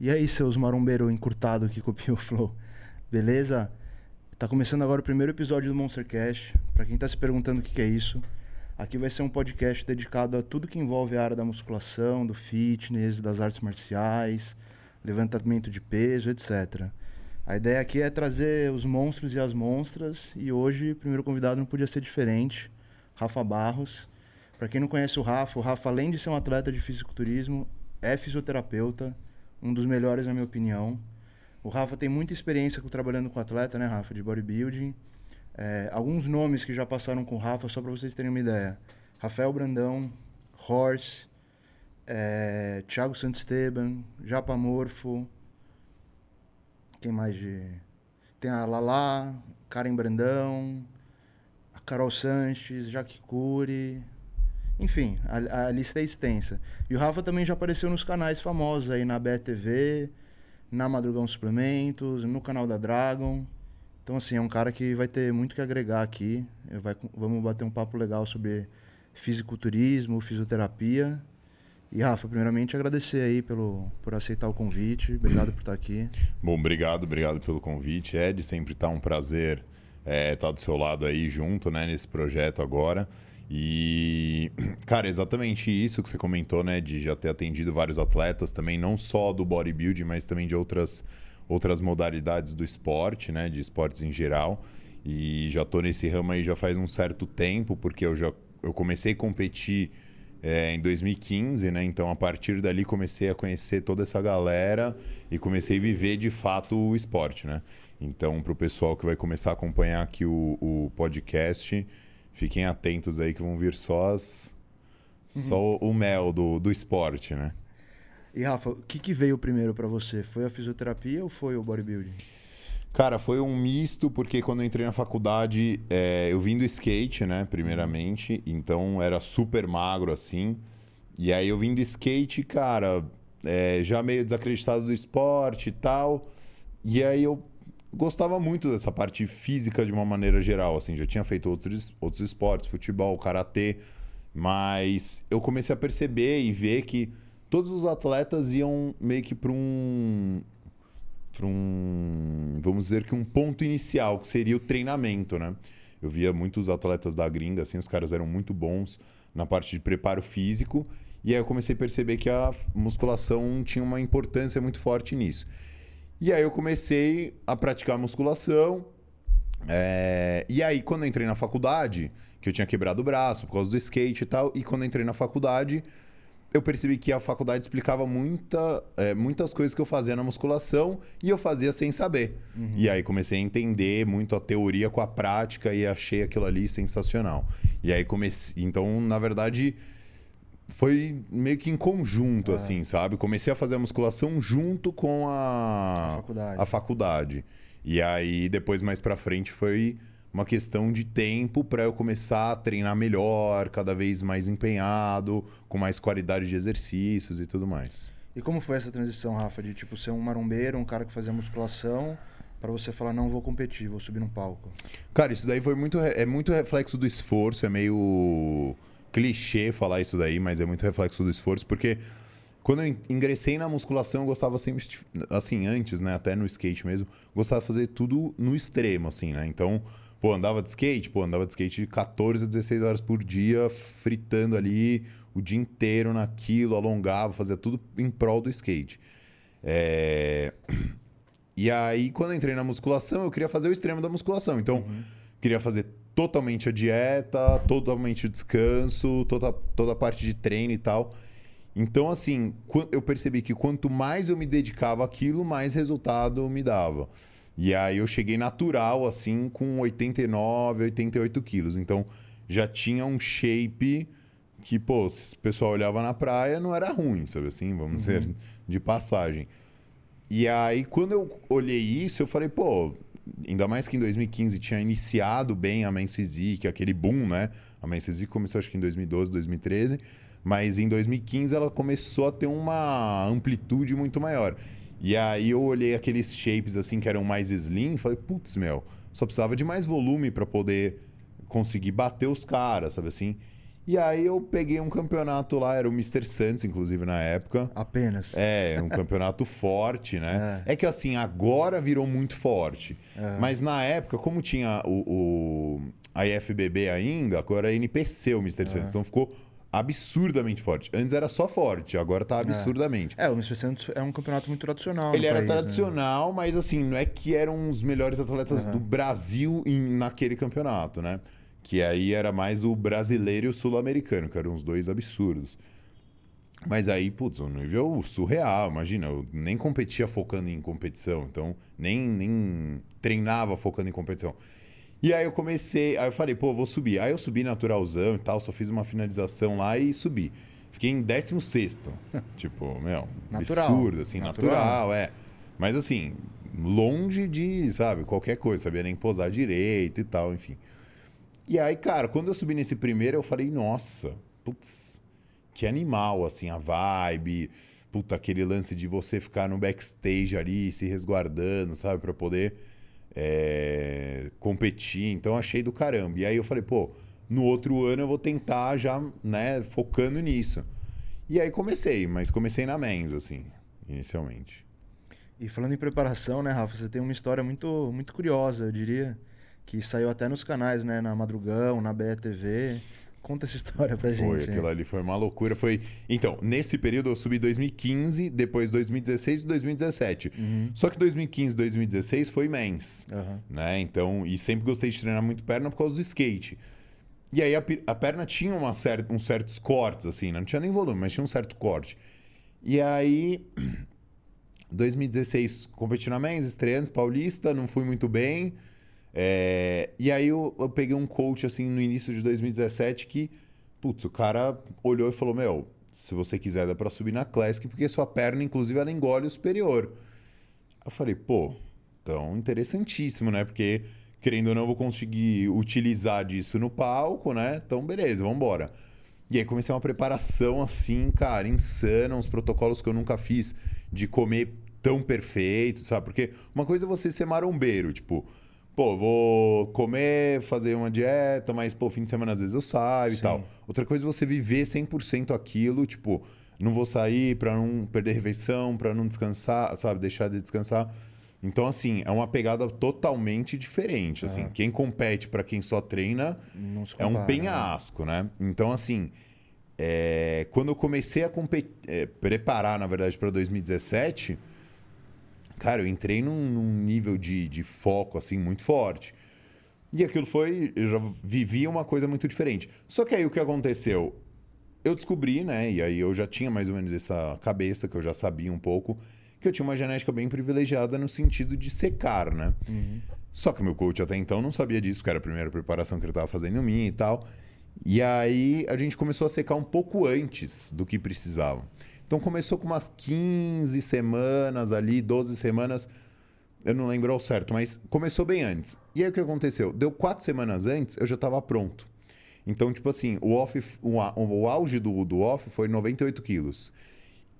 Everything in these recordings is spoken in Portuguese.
E aí, seus marombeiros encurtado que copiou o Flow? Beleza? Tá começando agora o primeiro episódio do Monstercast. Para quem tá se perguntando o que, que é isso, aqui vai ser um podcast dedicado a tudo que envolve a área da musculação, do fitness, das artes marciais, levantamento de peso, etc. A ideia aqui é trazer os monstros e as monstras, e hoje o primeiro convidado não podia ser diferente, Rafa Barros. Para quem não conhece o Rafa, o Rafa, além de ser um atleta de fisiculturismo, é fisioterapeuta, um dos melhores, na minha opinião. O Rafa tem muita experiência com, trabalhando com atleta, né, Rafa, de bodybuilding. É, alguns nomes que já passaram com o Rafa, só para vocês terem uma ideia. Rafael Brandão, Horse, é, Thiago Santisteban, Japa Morfo. Quem mais de. Tem a Lala, Karen Brandão, a Carol Sanches, Jaque Cury, enfim, a, a, lista é extensa. E o Rafa também já apareceu nos canais famosos aí na BTV, na Madrugão Suplementos, no canal da Dragon. Então, assim, é um cara que vai ter muito que agregar aqui. Vai, vamos bater um papo legal sobre fisiculturismo, fisioterapia. E, Rafa, primeiramente agradecer aí pelo, por aceitar o convite. Obrigado por estar aqui. Bom, obrigado, obrigado pelo convite, Ed. Sempre está um prazer é, estar do seu lado aí junto né, nesse projeto agora. E, cara, exatamente isso que você comentou, né? De já ter atendido vários atletas também, não só do bodybuilding, mas também de outras, outras modalidades do esporte, né? De esportes em geral. E já tô nesse ramo aí já faz um certo tempo, porque eu já eu comecei a competir é, em 2015, né? Então, a partir dali, comecei a conhecer toda essa galera e comecei a viver de fato o esporte, né? Então, para o pessoal que vai começar a acompanhar aqui o, o podcast, fiquem atentos aí que vão vir só as, uhum. só o mel do, do esporte, né? E Rafa, o que, que veio primeiro para você? Foi a fisioterapia ou foi o bodybuilding? Cara, foi um misto, porque quando eu entrei na faculdade, é, eu vim do skate, né, primeiramente, então era super magro assim. E aí eu vim do skate, cara, é, já meio desacreditado do esporte e tal. E aí eu gostava muito dessa parte física de uma maneira geral, assim, já tinha feito outros, outros esportes, futebol, karatê, mas eu comecei a perceber e ver que todos os atletas iam meio que para um para um, vamos dizer que um ponto inicial, que seria o treinamento, né? Eu via muitos atletas da gringa, assim, os caras eram muito bons na parte de preparo físico, e aí eu comecei a perceber que a musculação tinha uma importância muito forte nisso. E aí eu comecei a praticar musculação. É... E aí, quando eu entrei na faculdade, que eu tinha quebrado o braço por causa do skate e tal, e quando eu entrei na faculdade, eu percebi que a faculdade explicava muita, é, muitas coisas que eu fazia na musculação e eu fazia sem saber. Uhum. E aí comecei a entender muito a teoria com a prática e achei aquilo ali sensacional. E aí comecei. Então, na verdade foi meio que em conjunto, é. assim, sabe? Comecei a fazer a musculação junto com a, a, faculdade. a faculdade. E aí, depois, mais pra frente, foi uma questão de tempo para eu começar a treinar melhor, cada vez mais empenhado, com mais qualidade de exercícios e tudo mais. E como foi essa transição, Rafa, de tipo ser um marombeiro, um cara que fazia musculação, para você falar não vou competir, vou subir num palco? Cara, isso daí foi muito é muito reflexo do esforço, é meio clichê falar isso daí, mas é muito reflexo do esforço, porque quando eu ingressei na musculação, eu gostava sempre, assim, antes, né, até no skate mesmo, gostava de fazer tudo no extremo, assim, né? Então, pô, andava de skate, pô, andava de skate 14 a 16 horas por dia, fritando ali o dia inteiro naquilo, alongava, fazia tudo em prol do skate. É... E aí, quando eu entrei na musculação, eu queria fazer o extremo da musculação. Então, uhum. queria fazer totalmente a dieta, totalmente o descanso, toda, toda a parte de treino e tal. Então, assim, eu percebi que quanto mais eu me dedicava àquilo, mais resultado me dava. E aí eu cheguei natural, assim, com 89, 88 quilos. Então, já tinha um shape que, pô, se o pessoal olhava na praia, não era ruim, sabe assim? Vamos uhum. dizer, de passagem. E aí, quando eu olhei isso, eu falei, pô, ainda mais que em 2015 tinha iniciado bem a Men's Physique, aquele boom, né? A Men's Physique começou acho que em 2012, 2013, mas em 2015 ela começou a ter uma amplitude muito maior. E aí eu olhei aqueles shapes assim que eram mais slim falei, putz, meu, só precisava de mais volume para poder conseguir bater os caras, sabe assim? E aí eu peguei um campeonato lá, era o Mr. Santos, inclusive, na época. Apenas. É, um campeonato forte, né? É. é. que assim, agora virou muito forte. É. Mas na época, como tinha o, o a IFBB ainda, agora é NPC o Mr. É. Santos. Então ficou absurdamente forte. Antes era só forte, agora tá absurdamente. É, é o Mr. Santos é um campeonato muito tradicional. Ele era país, né? tradicional, né? mas assim, não é que eram os melhores atletas uhum. do Brasil em, naquele campeonato, né? Que aí era mais o brasileiro e o sul-americano, que eram os dois absurdos. Mas aí, putz, um nível surreal, imagina, eu nem competia focando em competição, então nem, nem treinava focando em competição. E aí eu comecei, aí eu falei, pô, vou subir. Aí eu subi naturalzão e tal, só fiz uma finalização lá e subi. Fiquei em 16 tipo, meu, natural. absurdo, assim, natural. natural, é. Mas assim, longe de, sabe, qualquer coisa, sabia nem posar direito e tal, enfim. E aí, cara, quando eu subi nesse primeiro, eu falei, nossa, putz, que animal, assim, a vibe. Puta, aquele lance de você ficar no backstage ali, se resguardando, sabe, para poder é, competir. Então, achei do caramba. E aí eu falei, pô, no outro ano eu vou tentar já, né, focando nisso. E aí comecei, mas comecei na mens, assim, inicialmente. E falando em preparação, né, Rafa, você tem uma história muito, muito curiosa, eu diria que saiu até nos canais, né? Na Madrugão, na BETV. Conta essa história pra gente. Foi, aquilo ali foi uma loucura. Foi. Então, nesse período eu subi 2015, depois 2016 e 2017. Uhum. Só que 2015 e 2016 foi mens. Uhum. Né? Então, e sempre gostei de treinar muito perna por causa do skate. E aí a, a perna tinha uma certa, uns certos cortes, assim, né? não tinha nem volume, mas tinha um certo corte. E aí, 2016, competi na mens, estreantes, paulista, não fui muito bem. É, e aí eu, eu, peguei um coach assim no início de 2017 que, putz, o cara olhou e falou: Meu, se você quiser dá pra subir na Classic, porque sua perna, inclusive, ela engole o superior. Eu falei: Pô, então interessantíssimo, né? Porque, querendo ou não, eu vou conseguir utilizar disso no palco, né? Então, beleza, vamos embora. E aí comecei uma preparação assim, cara, insana, uns protocolos que eu nunca fiz de comer tão perfeito, sabe? Porque uma coisa é você ser marombeiro, tipo pô, vou comer, fazer uma dieta, mas, pô, fim de semana às vezes eu saio Sim. e tal. Outra coisa é você viver 100% aquilo, tipo, não vou sair para não perder refeição, para não descansar, sabe, deixar de descansar. Então, assim, é uma pegada totalmente diferente. Assim, é. quem compete para quem só treina compara, é um né? penhasco, né? né? Então, assim, é... quando eu comecei a é, preparar, na verdade, para 2017 Cara, eu entrei num, num nível de, de foco, assim, muito forte. E aquilo foi. Eu já vivi uma coisa muito diferente. Só que aí o que aconteceu? Eu descobri, né? E aí eu já tinha mais ou menos essa cabeça, que eu já sabia um pouco, que eu tinha uma genética bem privilegiada no sentido de secar, né? Uhum. Só que meu coach até então não sabia disso, porque era a primeira preparação que ele estava fazendo em mim e tal. E aí a gente começou a secar um pouco antes do que precisava. Então começou com umas 15 semanas ali, 12 semanas. Eu não lembro ao certo, mas começou bem antes. E aí o que aconteceu? Deu quatro semanas antes, eu já estava pronto. Então, tipo assim, o, off, o, o auge do, do off foi 98 quilos.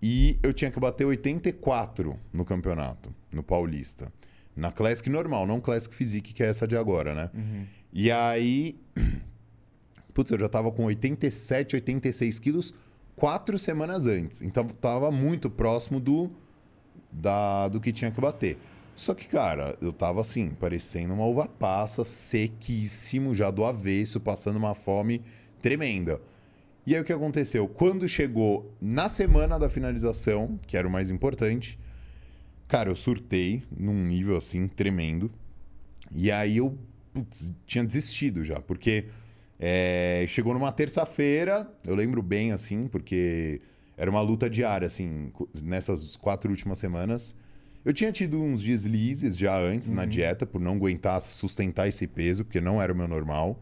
E eu tinha que bater 84 no campeonato, no Paulista. Na Classic normal, não Classic Physique, que é essa de agora, né? Uhum. E aí. Putz, eu já tava com 87, 86 quilos quatro semanas antes. Então tava muito próximo do, da, do que tinha que bater. Só que, cara, eu tava assim, parecendo uma uva passa, sequíssimo, já do avesso, passando uma fome tremenda. E aí o que aconteceu? Quando chegou na semana da finalização, que era o mais importante, cara, eu surtei num nível assim tremendo. E aí eu putz, tinha desistido já, porque é, chegou numa terça-feira, eu lembro bem, assim, porque era uma luta diária, assim, nessas quatro últimas semanas. Eu tinha tido uns deslizes já antes uhum. na dieta, por não aguentar sustentar esse peso, porque não era o meu normal.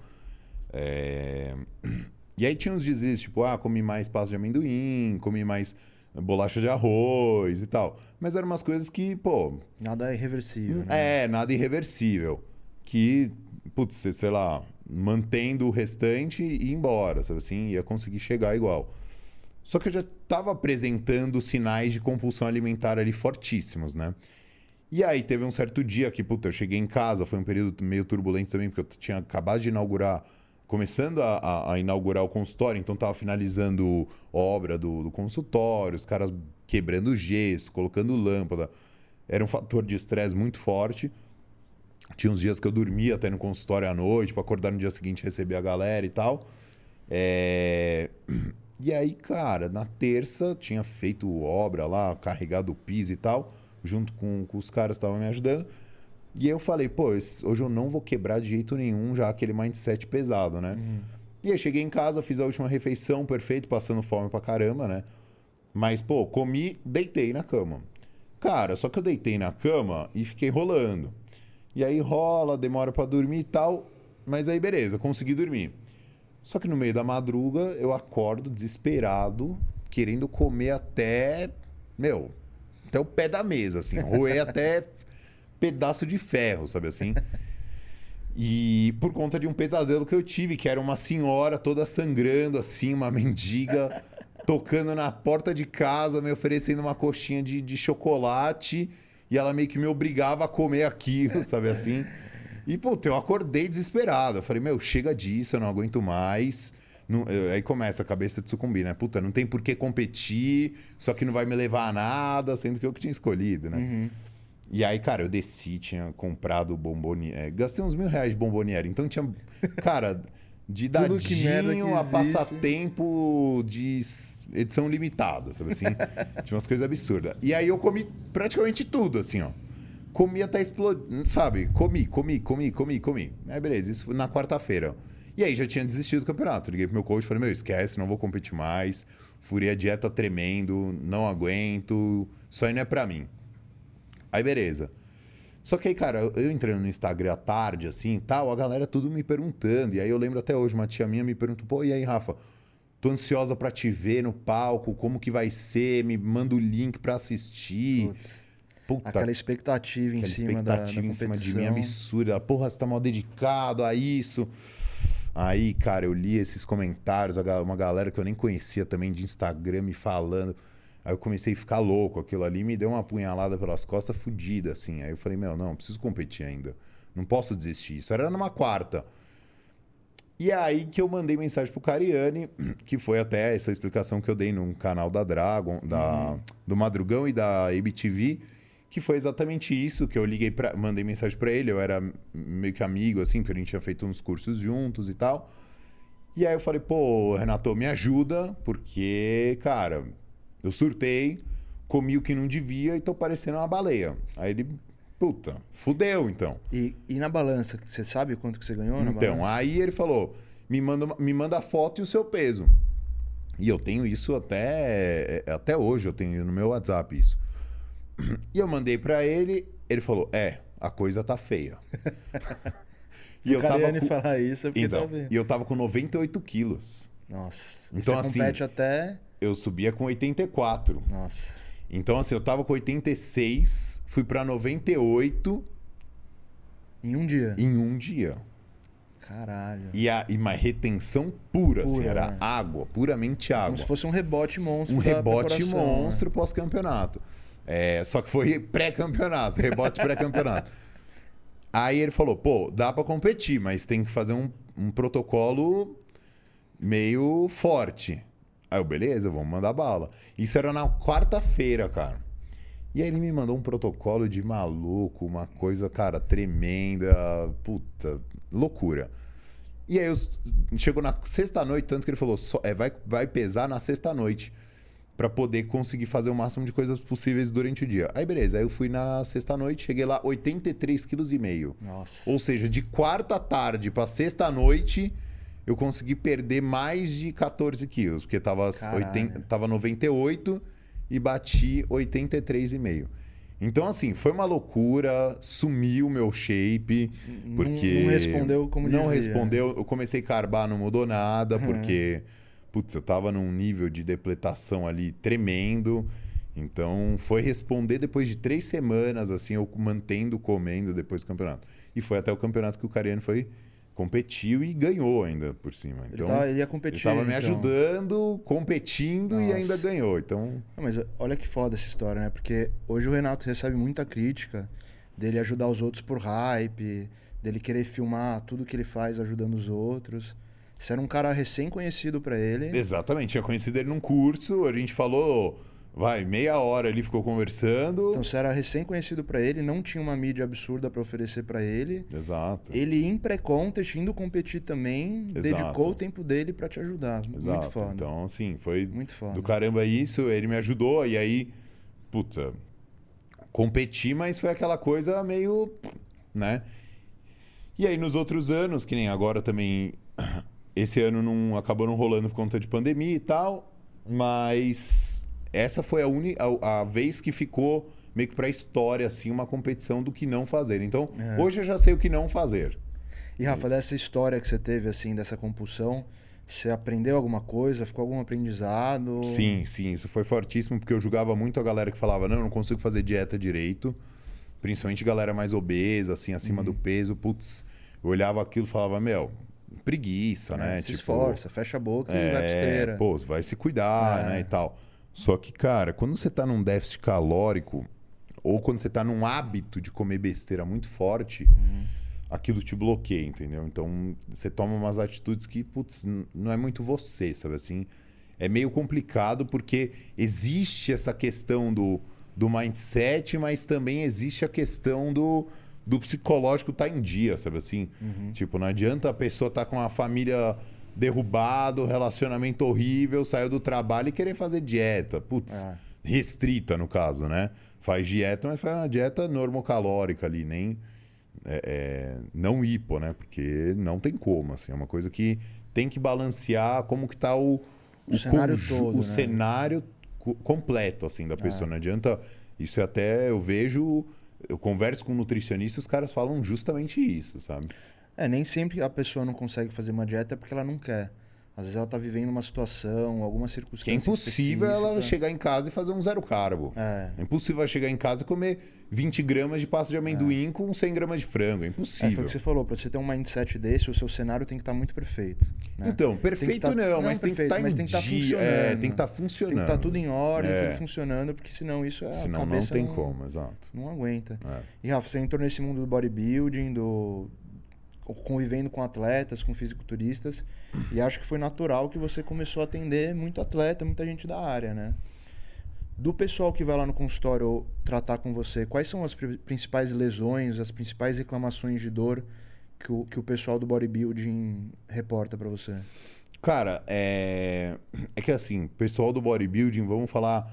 É... E aí tinha uns deslizes, tipo, ah, comi mais pasta de amendoim, comi mais bolacha de arroz e tal. Mas eram umas coisas que, pô. Nada irreversível, né? É, nada irreversível. Que, putz, sei lá, mantendo o restante e ir embora, sabe assim? Ia conseguir chegar igual. Só que eu já estava apresentando sinais de compulsão alimentar ali fortíssimos, né? E aí teve um certo dia que, puta, eu cheguei em casa, foi um período meio turbulento também, porque eu tinha acabado de inaugurar começando a, a, a inaugurar o consultório, então tava finalizando obra do, do consultório, os caras quebrando gesso, colocando lâmpada. Era um fator de estresse muito forte. Tinha uns dias que eu dormia até no consultório à noite, para acordar no dia seguinte receber a galera e tal. É... E aí, cara, na terça tinha feito obra lá, carregado o piso e tal, junto com, com os caras que estavam me ajudando. E aí eu falei, pô, hoje eu não vou quebrar de jeito nenhum já aquele mindset pesado, né? Uhum. E aí cheguei em casa, fiz a última refeição, perfeito, passando fome pra caramba, né? Mas, pô, comi, deitei na cama. Cara, só que eu deitei na cama e fiquei rolando. E aí rola, demora para dormir e tal. Mas aí beleza, consegui dormir. Só que no meio da madruga eu acordo desesperado, querendo comer até, meu, até o pé da mesa, assim, roer até pedaço de ferro, sabe assim? E por conta de um pesadelo que eu tive, que era uma senhora toda sangrando, assim, uma mendiga, tocando na porta de casa, me oferecendo uma coxinha de, de chocolate, e ela meio que me obrigava a comer aquilo, sabe assim? E, puta, eu acordei desesperado. Eu falei, meu, chega disso, eu não aguento mais. Não, aí começa a cabeça de sucumbir, né? Puta, não tem por que competir, só que não vai me levar a nada, sendo que eu que tinha escolhido, né? Uhum. E aí, cara, eu desci, tinha comprado bomboniere. É, gastei uns mil reais de bomboniere. Então tinha. Cara, de dadinho a passatempo de edição limitada, sabe assim? tinha umas coisas absurdas. E aí eu comi praticamente tudo, assim, ó. Comi até explodir, sabe? Comi, comi, comi, comi, comi. Aí beleza, isso foi na quarta-feira. E aí já tinha desistido do campeonato. Liguei pro meu coach e falei, meu, esquece, não vou competir mais. Furei a dieta tremendo, não aguento. Isso aí não é pra mim. Aí beleza. Só que aí, cara, eu entrando no Instagram à tarde, assim, tal, a galera tudo me perguntando. E aí eu lembro até hoje, uma tia minha me perguntou, pô, e aí, Rafa? Tô ansiosa para te ver no palco, como que vai ser? Me manda o link para assistir. Putz. Puta, aquela expectativa em cima expectativa da, da em cima de mim absurda. Porra, você tá mal dedicado a isso. Aí, cara, eu li esses comentários, uma galera que eu nem conhecia também de Instagram me falando. Aí eu comecei a ficar louco. Aquilo ali me deu uma punhalada pelas costas fodida, assim. Aí eu falei, meu, não, preciso competir ainda. Não posso desistir. Isso era numa quarta. E é aí que eu mandei mensagem pro Cariani, que foi até essa explicação que eu dei no canal da Dragon, da, uhum. do Madrugão e da ABTV, que foi exatamente isso que eu liguei para mandei mensagem para ele, eu era meio que amigo assim, porque a gente tinha feito uns cursos juntos e tal. E aí eu falei, pô, Renato, me ajuda, porque, cara, eu surtei, comi o que não devia e tô parecendo uma baleia. Aí ele, puta, fudeu então. E, e na balança, você sabe quanto que você ganhou na Então, balança? aí ele falou, me manda, me manda a foto e o seu peso. E eu tenho isso até, até hoje, eu tenho no meu WhatsApp isso. E eu mandei para ele, ele falou, é, a coisa tá feia. e eu tava com... falar isso, porque então, tá E eu tava com 98 quilos. Nossa. Então, assim, compete até eu subia com 84. Nossa. Então, assim, eu tava com 86, fui para 98. Em um dia? Em um dia. Caralho. E, a, e uma retenção pura, assim, pura assim, era né? água, puramente água. Como se fosse um rebote monstro. Um rebote monstro né? pós-campeonato. É, só que foi pré-campeonato, rebote pré-campeonato. Aí ele falou: pô, dá para competir, mas tem que fazer um, um protocolo meio forte. Aí eu, beleza, vamos mandar bala. Isso era na quarta-feira, cara. E aí ele me mandou um protocolo de maluco, uma coisa, cara, tremenda, puta, loucura. E aí eu, chegou na sexta-noite, tanto que ele falou, só, é, vai, vai pesar na sexta-noite para poder conseguir fazer o máximo de coisas possíveis durante o dia. Aí beleza, aí eu fui na sexta-noite, cheguei lá 83,5 kg. Nossa. Ou seja, de quarta tarde para sexta-noite eu consegui perder mais de 14 quilos, porque tava, 80, tava 98 e bati 83,5. Então, assim, foi uma loucura, sumiu o meu shape, porque... Não, respondeu como Não devia. respondeu, eu comecei a carbar, não mudou nada, porque, putz, eu tava num nível de depletação ali tremendo, então foi responder depois de três semanas, assim, eu mantendo, comendo depois do campeonato. E foi até o campeonato que o Cariano foi competiu e ganhou ainda por cima. Então, ele, tava, ele ia competir. Ele estava me então. ajudando, competindo Nossa. e ainda ganhou. Então... Não, mas olha que foda essa história, né? Porque hoje o Renato recebe muita crítica dele ajudar os outros por hype, dele querer filmar tudo que ele faz ajudando os outros. Você era um cara recém-conhecido pra ele. Exatamente, tinha conhecido ele num curso, a gente falou, vai, meia hora ele ficou conversando. Então você era recém-conhecido pra ele, não tinha uma mídia absurda pra oferecer pra ele. Exato. Ele em pré-contest, indo competir também, Exato. dedicou o tempo dele pra te ajudar. Exato. Muito foda. Então, assim, foi Muito foda. do caramba isso, ele me ajudou, e aí, puta, competi, mas foi aquela coisa meio, né? E aí nos outros anos, que nem agora também, esse ano não acabou não rolando por conta de pandemia e tal, mas essa foi a, uni, a, a vez que ficou meio que pra história, assim, uma competição do que não fazer. Então, É. hoje eu já sei o que não fazer. E Rafa, dessa história que você teve, assim, dessa compulsão, você aprendeu alguma coisa? Ficou algum aprendizado? Sim, sim, isso foi fortíssimo, porque eu julgava muito a galera que falava, não, eu não consigo fazer dieta direito. Principalmente galera mais obesa, assim, acima Uhum. do peso. Putz, eu olhava aquilo e falava, meu, preguiça, É, né? se esforça, fecha a boca e vai pra É, esteira. pô, vai se cuidar, É. né, e tal. Só que, cara, quando você tá num déficit calórico, ou quando você tá num hábito de comer besteira muito forte, Uhum. aquilo te bloqueia, entendeu? Então, você toma umas atitudes que, putz, não é muito você, sabe assim? É meio complicado porque existe essa questão do, do mindset, mas também existe a questão do, do psicológico estar em dia, sabe assim? Uhum. Tipo, não adianta a pessoa estar com a família derrubado, relacionamento horrível, saiu do trabalho e querer fazer dieta. Putz, É. restrita no caso, né? Faz dieta, mas faz uma dieta normocalórica ali, nem é, é, não hipo, né? Porque não tem como, assim, é uma coisa que tem que balancear como que tá o, O cenário conju- todo, o né? cenário co- completo, assim, da pessoa. É. Não adianta, isso é até eu vejo, eu converso com nutricionistas, os caras falam justamente isso, sabe? É, nem sempre a pessoa não consegue fazer uma dieta porque ela não quer. Às vezes ela tá vivendo uma situação, alguma circunstância Que é impossível ela chegar em casa e fazer um zero carbo. É. É impossível ela chegar em casa e comer 20 gramas de pasta de amendoim com 100 gramas de frango. É É, impossível. foi o que você falou, pra você ter um mindset desse, o seu cenário tem que estar muito perfeito. né? Então, perfeito tá- não, não mas tem que perfeito, estar tem tá funcionando. É, tem que estar Tem funcionando. que estar tudo em ordem, É. tudo funcionando, porque senão isso é a Senão não cabeça tem como, exato. Não aguenta. É. E Rafa, você entrou nesse mundo do bodybuilding, do convivendo com atletas, com fisiculturistas, e acho que foi natural que você começou a atender muito atleta, muita gente da área, né? Do pessoal que vai lá no consultório tratar com você, quais são as pri- principais lesões, as principais reclamações de dor que o, que o pessoal do bodybuilding reporta pra você? Cara, é... é que assim, pessoal do bodybuilding, vamos falar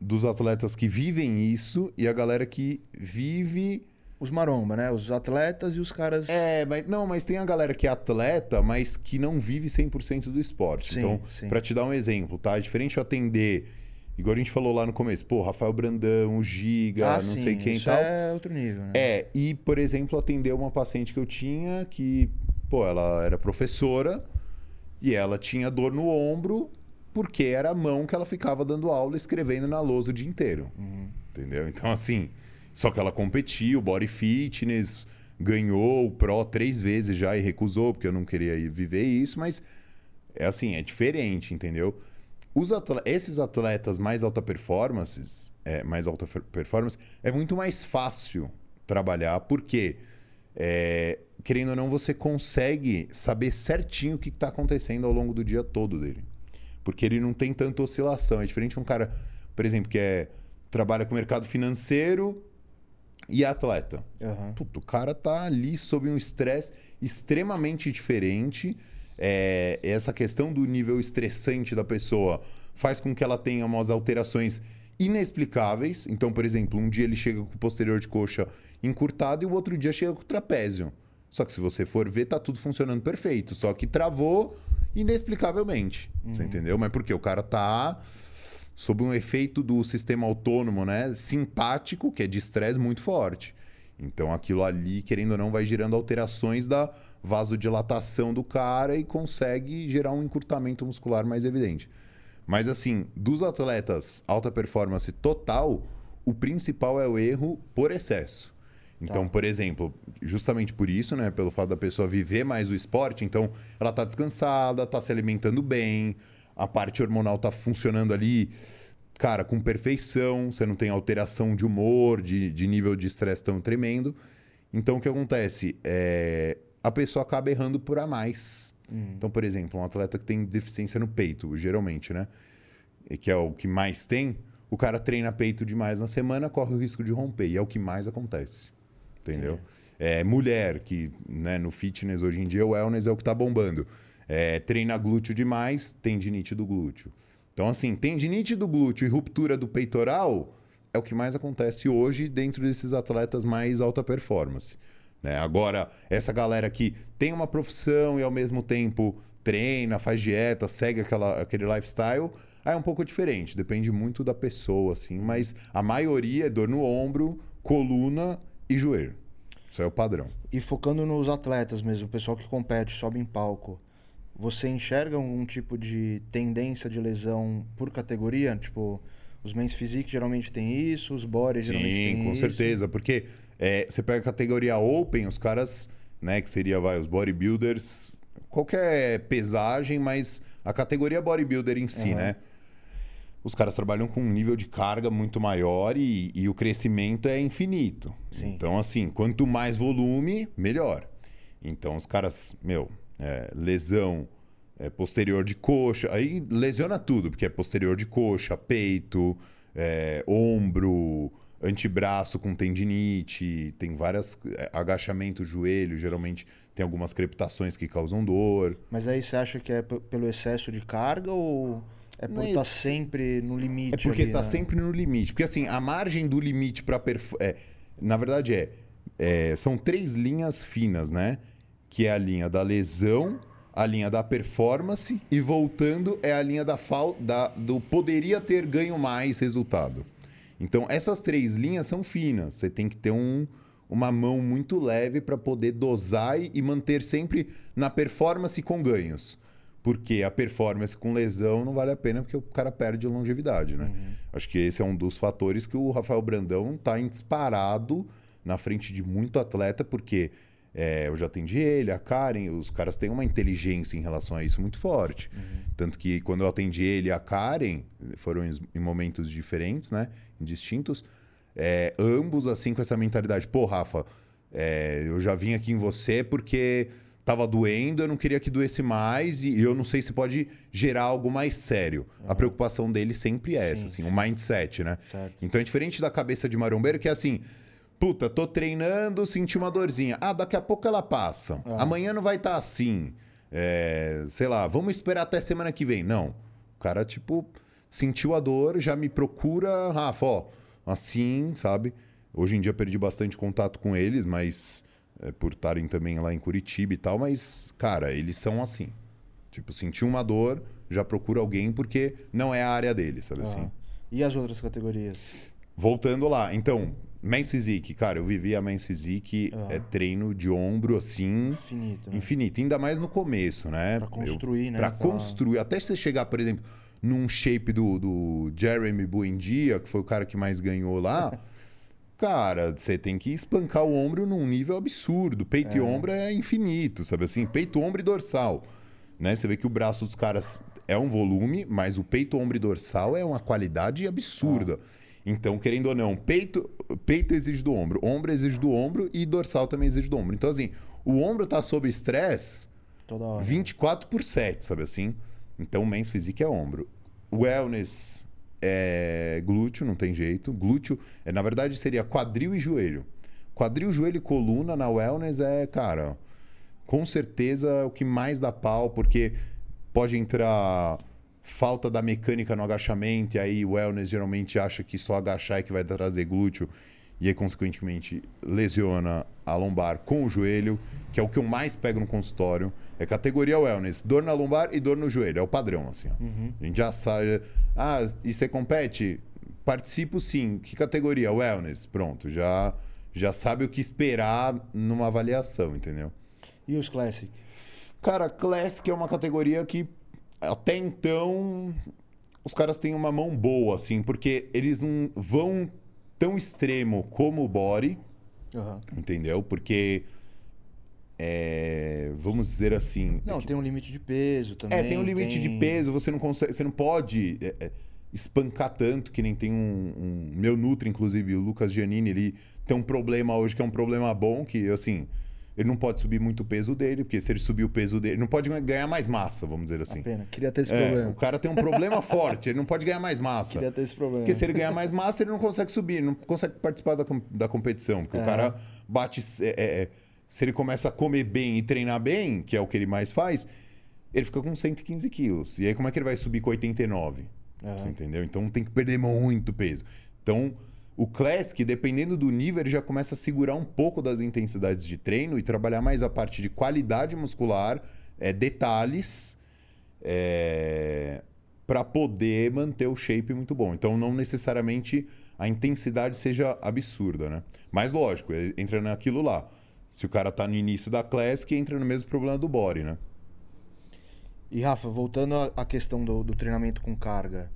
dos atletas que vivem isso e a galera que vive. Os maromba, né? Os atletas e os caras. É, mas não, mas tem a galera que é atleta, mas que não vive 100% do esporte. Sim, então, pra te dar um exemplo, tá? É diferente eu atender, igual a gente falou lá no começo, pô, Rafael Brandão, o Giga, Ah, não sim, sei quem isso tal. é outro nível, né? É, e, por exemplo, atender uma paciente que eu tinha que, pô, ela era professora e ela tinha dor no ombro porque era a mão que ela ficava dando aula escrevendo na lousa o dia inteiro. Uhum. Entendeu? Então, assim, só que ela competiu, body fitness, ganhou o Pro três vezes já e recusou, porque eu não queria viver isso, mas é assim, é diferente, entendeu? Esses atletas mais alta performances, é, mais alta performance, é muito mais fácil trabalhar, porque é, querendo ou não, você consegue saber certinho o que está acontecendo ao longo do dia todo dele. Porque ele não tem tanta oscilação. É diferente de um cara, por exemplo, que é, trabalha com mercado financeiro e atleta. Puta, o cara tá ali sob um estresse extremamente diferente. É, essa questão do nível estressante da pessoa faz com que ela tenha umas alterações inexplicáveis. Então, por exemplo, um dia ele chega com o posterior de coxa encurtado e o outro dia chega com o trapézio. Só que se você for ver, tá tudo funcionando perfeito. Só que travou inexplicavelmente. Você entendeu? Mas porque o cara tá sob um efeito do sistema autônomo, né? Simpático, que é de estresse muito forte. Então aquilo ali, querendo ou não, vai gerando alterações da vasodilatação do cara e consegue gerar um encurtamento muscular mais evidente. Mas assim, dos atletas alta performance total, o principal é o erro por excesso. Então, Tá. por exemplo, justamente por isso, né, pelo fato da pessoa viver mais o esporte, então ela tá descansada, tá se alimentando bem, a parte hormonal tá funcionando ali, cara, com perfeição, você não tem alteração de humor, de, de nível de estresse tão tremendo. Então, o que acontece? É, a pessoa acaba errando por a mais. Então, por exemplo, um atleta que tem deficiência no peito, geralmente, né? Que é o que mais tem, o cara treina peito demais na semana, corre o risco de romper. E é o que mais acontece. Entendeu? É, mulher, que né, no fitness hoje em dia o wellness é o que tá bombando. É, treina glúteo demais, tendinite do glúteo. Então, assim, tendinite do glúteo e ruptura do peitoral é o que mais acontece hoje dentro desses atletas mais alta performance. Né? Agora, essa galera que tem uma profissão e ao mesmo tempo treina, faz dieta, segue aquela, aquele lifestyle, aí é um pouco diferente. Depende muito da pessoa, assim. Mas a maioria é dor no ombro, coluna e joelho. Isso é o padrão. E focando nos atletas mesmo, o pessoal que compete, sobe em palco, você enxerga algum tipo de tendência de lesão por categoria? Tipo, os men's physique geralmente tem isso, os body geralmente tem Sim, com isso. certeza. Porque é, você pega a categoria Open, os caras, né, que seria vai, os bodybuilders, qualquer pesagem, mas a categoria bodybuilder em si, Aham. né? Os caras trabalham com um nível de carga muito maior e, e o crescimento é infinito. Sim. Então, assim, quanto mais volume, melhor. Então, os caras, meu, é, lesão é, posterior de coxa, aí lesiona tudo, porque é posterior de coxa, peito, é, ombro, antebraço com tendinite, tem várias. é, agachamento, joelho, geralmente tem algumas crepitações que causam dor. Mas aí você acha que é pelo excesso de carga ou é por estar sempre no limite? É porque ali, tá né? sempre no limite. Porque assim, a margem do limite para é, na verdade é, é, são três linhas finas, né? Que é a linha da lesão, a linha da performance e voltando é a linha da, fal da do poderia ter ganho mais resultado. Então essas três linhas são finas. Você tem que ter um, uma mão muito leve para poder dosar e, manter sempre na performance com ganhos. Porque a performance com lesão não vale a pena porque o cara perde longevidade, né? Acho que esse é um dos fatores que o Rafael Brandão tá em disparado na frente de muito atleta, porque é, eu já atendi ele, a Karen, os caras têm uma inteligência em relação a isso muito forte. Tanto que quando eu atendi ele e a Karen, foram em, momentos diferentes, né? Distintos, é, ambos assim com essa mentalidade. Pô, Rafa, é, eu já vim aqui em você porque tava doendo, eu não queria que doesse mais e eu não sei se pode gerar algo mais sério. A preocupação dele sempre é essa, Sim, assim, o mindset, né? Certo. Então é diferente da cabeça de marombeiro que é assim, puta, tô treinando, senti uma dorzinha. Ah, daqui a pouco ela passa. Amanhã não vai estar assim. É, sei lá, vamos esperar até semana que vem. Não. O cara, tipo, sentiu a dor, já me procura, Rafa, ó, assim, sabe? Hoje em dia perdi bastante contato com eles, mas é, por estarem também lá em Curitiba e tal, mas, cara, eles são assim. Tipo, sentiu uma dor, já procura alguém porque não é a área dele, sabe assim? Aham. E as outras categorias? Voltando lá, então, Men's Physique, cara, eu vivi a Men's Physique, Aham. é treino de ombro assim, Infinito, né? infinito, ainda mais no começo, né? Pra construir, né, Pra aquela- construir, até você chegar, por exemplo, num shape do, do Jeremy Buendia, que foi o cara que mais ganhou lá, cara, você tem que espancar o ombro num nível absurdo. Peito e ombro é infinito, sabe assim? Peito, ombro e dorsal. Né? Você vê que o braço dos caras é um volume, mas o peito, ombro e dorsal é uma qualidade absurda. Então, querendo ou não, peito, peito exige do ombro, ombro exige do ombro e dorsal também exige do ombro. Então, assim, o ombro tá sob estresse Toda hora. 24 por 7, sabe assim? Então, o Men's Physique é ombro. Wellness é glúteo, não tem jeito. Glúteo, é, na verdade, seria quadril e joelho. Quadril, joelho e coluna na wellness é, cara, com certeza o que mais dá pau, porque pode entrar falta da mecânica no agachamento, e aí o wellness geralmente acha que só agachar é que vai trazer glúteo, e aí, consequentemente, lesiona a lombar com o joelho, que é o que eu mais pego no consultório. É categoria wellness, dor na lombar e dor no joelho, é o padrão, assim. ó. A gente já sabe. Ah, e você compete? Participo sim. Que categoria? Wellness. Pronto, já, já sabe o que esperar numa avaliação, entendeu? E os Classic? Cara, Classic é uma categoria que até então os caras têm uma mão boa, assim, porque eles não vão tão extremo como o Body, Aham. entendeu? Porque, é, vamos dizer assim... Não, tem um limite de peso também. É, tem um limite de tem- peso, você não consegue, você não pode é, é, espancar tanto, que nem tem um, um- meu Nutri, inclusive, o Lucas Giannini, ele tem um problema hoje que é um problema bom, que assim, ele não pode subir muito o peso dele, porque se ele subir o peso dele, ele não pode ganhar mais massa, vamos dizer assim. A pena. Queria ter esse É, problema. o cara tem um problema forte, ele não pode ganhar mais massa. Queria ter esse problema. Porque se ele ganhar mais massa, ele não consegue subir, não consegue participar da, da competição. Porque o É. cara bate. é, é, é, se ele começa a comer bem e treinar bem, que é o que ele mais faz, ele fica com 115 quilos. E aí, como é que ele vai subir com 89? Aham. Você entendeu? Então tem que perder muito peso. Então, o Classic, dependendo do nível, ele já começa a segurar um pouco das intensidades de treino e trabalhar mais a parte de qualidade muscular, é, detalhes, para poder manter o shape muito bom. Então, não necessariamente a intensidade seja absurda, né? Mas lógico, ele entra naquilo lá. Se o cara tá no início da Classic, entra no mesmo problema do body, né? E Rafa, voltando à questão do, do treinamento com carga,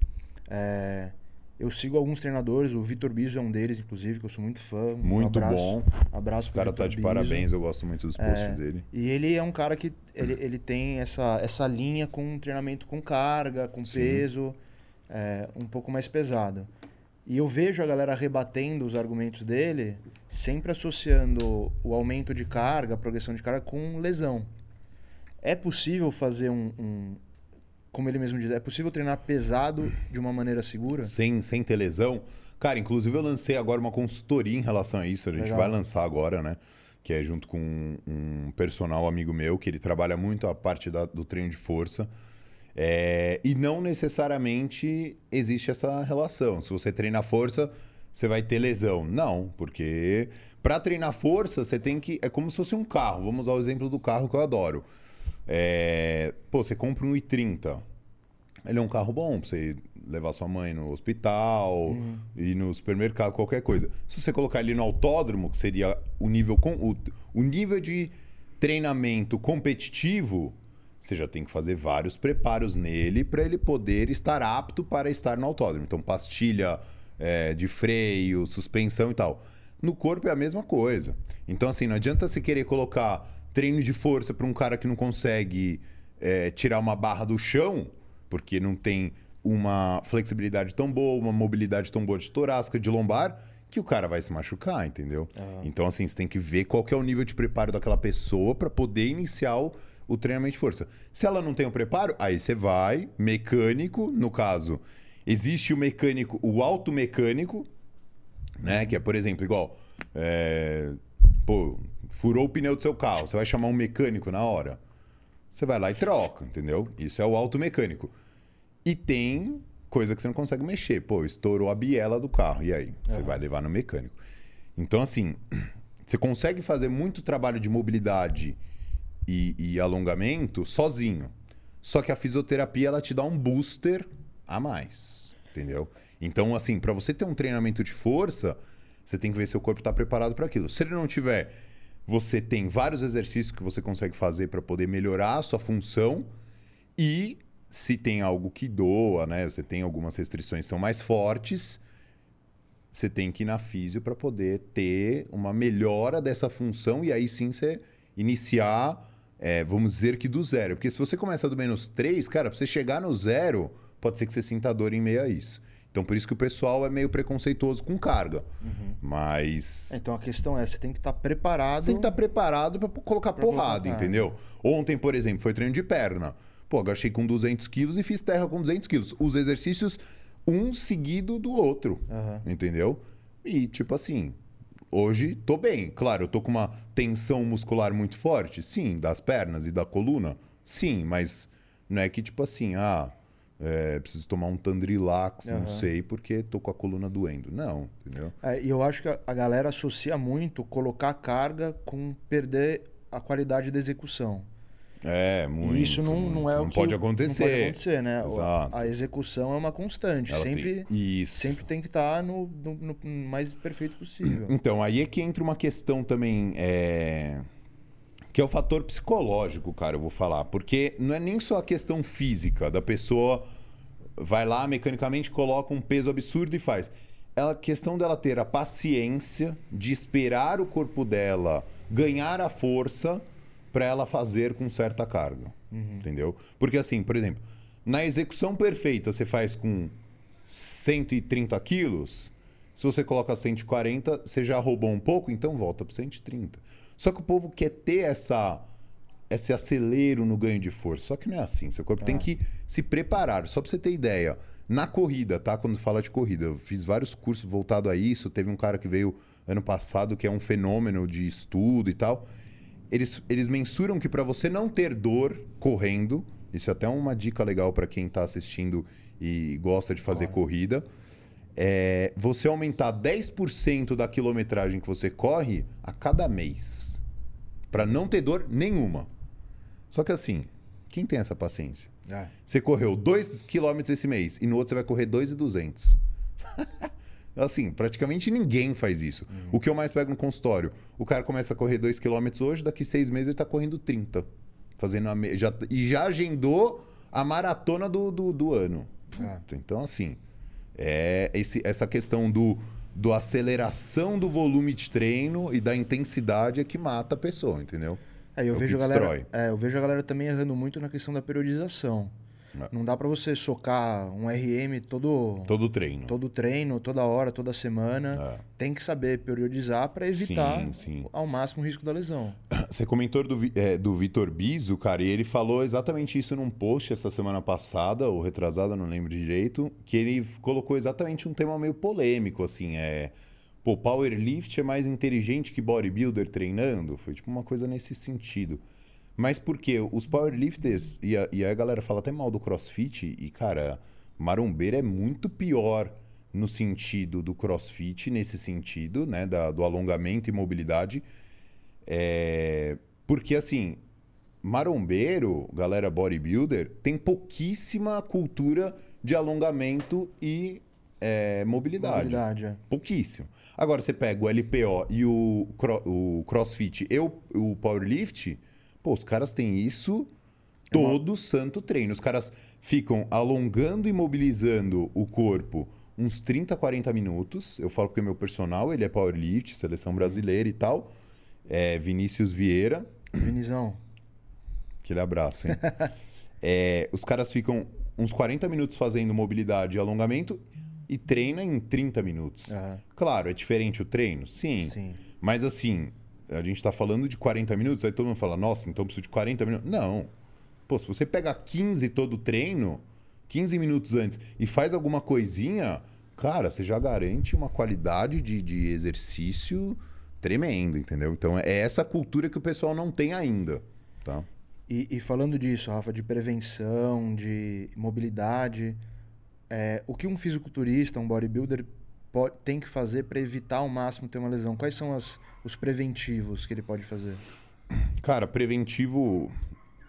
é, eu sigo alguns treinadores, o Vitor Biso é um deles, inclusive, que eu sou muito fã. Um Muito abraço, bom. Abraço O cara tá de Biso. parabéns, eu gosto muito dos posts É. dele. E ele é um cara que ele, ele tem essa, essa linha com treinamento com carga, com Sim. peso, é, um pouco mais pesado. E eu vejo a galera rebatendo os argumentos dele, sempre associando o aumento de carga, a progressão de carga com lesão. É possível fazer um, um- como ele mesmo diz, é possível treinar pesado de uma maneira segura? sem, sem ter lesão. Cara, inclusive eu lancei agora uma consultoria em relação a isso. A gente Legal. vai lançar agora, né? Que é junto com um, um personal amigo meu, que ele trabalha muito a parte da- do treino de força. É, e não necessariamente existe essa relação. Se você treina força, você vai ter lesão. Não, porque para treinar força, você tem que. É como se fosse um carro. Vamos usar o exemplo do carro que eu adoro. É, pô, você compra um i30. Ele é um carro bom pra você levar sua mãe no hospital, ir no supermercado, qualquer coisa. Se você colocar ele no autódromo, que seria o nível, com, o, o nível de treinamento competitivo, você já tem que fazer vários preparos nele para ele poder estar apto para estar no autódromo. Então, pastilha é, de freio, suspensão e tal. No corpo é a mesma coisa. Então, assim, não adianta você querer colocar treino de força para um cara que não consegue é, tirar uma barra do chão, porque não tem uma flexibilidade tão boa, uma mobilidade tão boa de torácica, de lombar, que o cara vai se machucar, entendeu? Então, assim, você tem que ver qual que é o nível de preparo daquela pessoa para poder iniciar o, o treinamento de força. Se ela não tem o preparo, aí você vai, mecânico, no caso, existe o mecânico, o automecânico, né? Que é, por exemplo, igual. é, Pô, furou o pneu do seu carro, você vai chamar um mecânico na hora. Você vai lá e troca, entendeu? Isso é o automecânico. E tem coisa que você não consegue mexer. Pô, estourou a biela do carro. E aí? Você vai levar no mecânico. Então, assim, você consegue fazer muito trabalho de mobilidade e, e alongamento sozinho. Só que a fisioterapia ela te dá um booster a mais, entendeu? Então, assim, para você ter um treinamento de força, você tem que ver se o corpo está preparado para aquilo. Se ele não tiver, você tem vários exercícios que você consegue fazer para poder melhorar a sua função e se tem algo que doa, né? Você tem algumas restrições que são mais fortes, você tem que ir na físio para poder ter uma melhora dessa função e aí sim você iniciar, é, vamos dizer que do zero. Porque se você começa do menos 3, cara, para você chegar no zero, pode ser que você sinta dor em meio a isso. Então por isso que o pessoal é meio preconceituoso com carga. Mas Então a questão é, você tem que estar preparado. você tem que estar preparado para colocar Pra porrada, colocar. entendeu? Ontem, por exemplo, foi treino de perna. Pô, agachei com 200 quilos e fiz terra com 200 quilos. Os exercícios, um seguido do outro, Aham. entendeu? E, tipo assim, hoje tô bem. Claro, eu tô com uma tensão muscular muito forte, sim, das pernas e da coluna, sim, mas não é que, tipo assim, ah, é, preciso tomar um Tandrilax, não Aham. sei, porque tô com a coluna doendo. Não, entendeu? É, e eu acho que a, galera associa muito colocar carga com perder a qualidade da execução. É, muito. e isso não, muito. não é o Não que pode Não acontecer. pode acontecer, né? O- Exato. A execução é uma constante. Ela tem- sempre, Isso. sempre tem que estar no, no- no mais perfeito possível. Então, aí é que entra uma questão também. é, Que é o fator psicológico, cara, eu vou falar. Porque não é nem só a questão física da pessoa vai lá, mecanicamente coloca um peso absurdo e faz. É a questão dela ter a paciência de esperar o corpo dela ganhar a força para ela fazer com certa carga. Entendeu? Porque assim, por exemplo, na execução perfeita você faz com 130 quilos, se você coloca 140, você já roubou um pouco, então volta para 130. Só que o povo quer ter essa esse acelero no ganho de força. Só que não é assim. Seu corpo tem É. que se preparar. Só pra você ter ideia. Na corrida, tá? Quando fala de corrida, eu fiz vários cursos voltados a isso. Teve um cara que veio ano passado que é um fenômeno de estudo e tal. Eles, eles mensuram que para você não ter dor correndo, isso é até uma dica legal para quem tá assistindo e gosta de fazer corrida, é você aumentar 10% da quilometragem que você corre a cada mês. Para não ter dor nenhuma. Só que assim, quem tem essa paciência? É. Você correu 2 km esse mês e no outro você vai correr 2,200. assim, praticamente ninguém faz isso. O que eu mais pego no consultório, o cara começa a correr 2 km hoje, daqui seis meses ele tá correndo 30. Fazendo a me- já, e já agendou a maratona do, do, do ano. É. Então, assim, é esse, essa questão do, do aceleração do volume de treino e da intensidade é que mata a pessoa, entendeu? É, eu É vejo a galera, é, eu vejo a galera também errando muito na questão da periodização. É. Não dá pra você socar um RM todo Todo treino. todo treino, toda hora, toda semana. É. Tem que saber priorizar pra evitar Sim, sim. ao máximo o risco da lesão. Você comentou do, é, do Vitor Biso, cara, e ele falou exatamente isso num post essa semana passada, ou retrasada, não lembro direito, que ele colocou exatamente um tema meio polêmico, assim, é... Pô, powerlift é mais inteligente que bodybuilder treinando? Foi tipo uma coisa nesse sentido. Mas por quê? Os powerlifters, e a, e a galera fala até mal do crossfit, e cara, marombeiro é muito pior no sentido do crossfit, nesse sentido, né, da- do alongamento e mobilidade, é, porque assim, marombeiro, galera bodybuilder, tem pouquíssima cultura de alongamento e é, mobilidade. Mobilidade, é. Pouquíssimo. Agora você pega o LPO e o, o CrossFit e o, o Powerlift, pô, os caras têm isso todo santo treino. Os caras ficam alongando e mobilizando o corpo uns 30, 40 minutos. Eu falo porque meu personal, ele é Powerlift, seleção brasileira e tal. É Vinícius Vieira. Vinizão. Aquele abraço, hein? É, os caras ficam uns 40 minutos fazendo mobilidade e alongamento e treina em 30 minutos. Aham. Claro, é diferente o treino? Sim. Sim. Mas assim, a gente tá falando de 40 minutos, aí todo mundo fala, nossa, então preciso de 40 minutos. Não. Pô, se você pega 15 todo o treino, 15 minutos antes, e faz alguma coisinha, cara, você já garante uma qualidade de, de exercício tremenda, entendeu? Então é essa cultura que o pessoal não tem ainda, tá? E, e falando disso, Rafa, de prevenção, de mobilidade, é, o que um fisiculturista, um bodybuilder, po- tem que fazer para evitar ao máximo ter uma lesão? Quais são as- os preventivos que ele pode fazer? Cara, preventivo,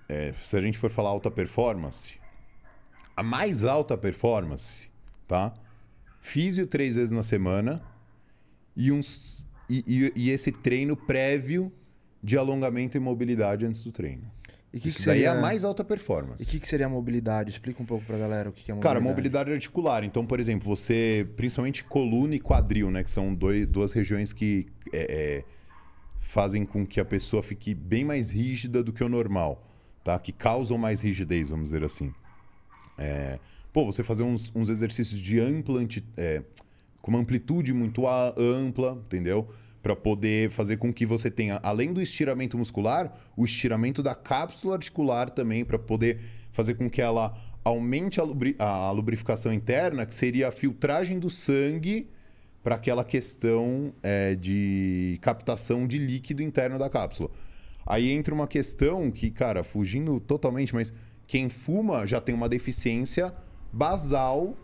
é, se a gente for falar alta performance, a mais alta performance, tá? Físio três vezes na semana e, uns, e, e- e esse treino prévio de alongamento e mobilidade antes do treino. E que Isso que daí é seria- a mais alta performance. E o que, que seria a mobilidade? Explica um pouco pra galera o que, que é mobilidade. Cara, mobilidade articular. Então, por exemplo, você, principalmente coluna e quadril, né? Que são dois, duas regiões que é, é, fazem com que a pessoa fique bem mais rígida do que o normal, tá? Que causam mais rigidez, vamos dizer assim. É, pô, você fazer uns, uns exercícios de ampla, é, com uma amplitude muito ampla, entendeu? Para poder fazer com que você tenha, além do estiramento muscular, o estiramento da cápsula articular também, para poder fazer com que ela aumente a, lubri- a lubrificação interna, que seria a filtragem do sangue para aquela questão é, de captação de líquido interno da cápsula. Aí entra uma questão que, cara, fugindo totalmente, mas quem fuma já tem uma deficiência basal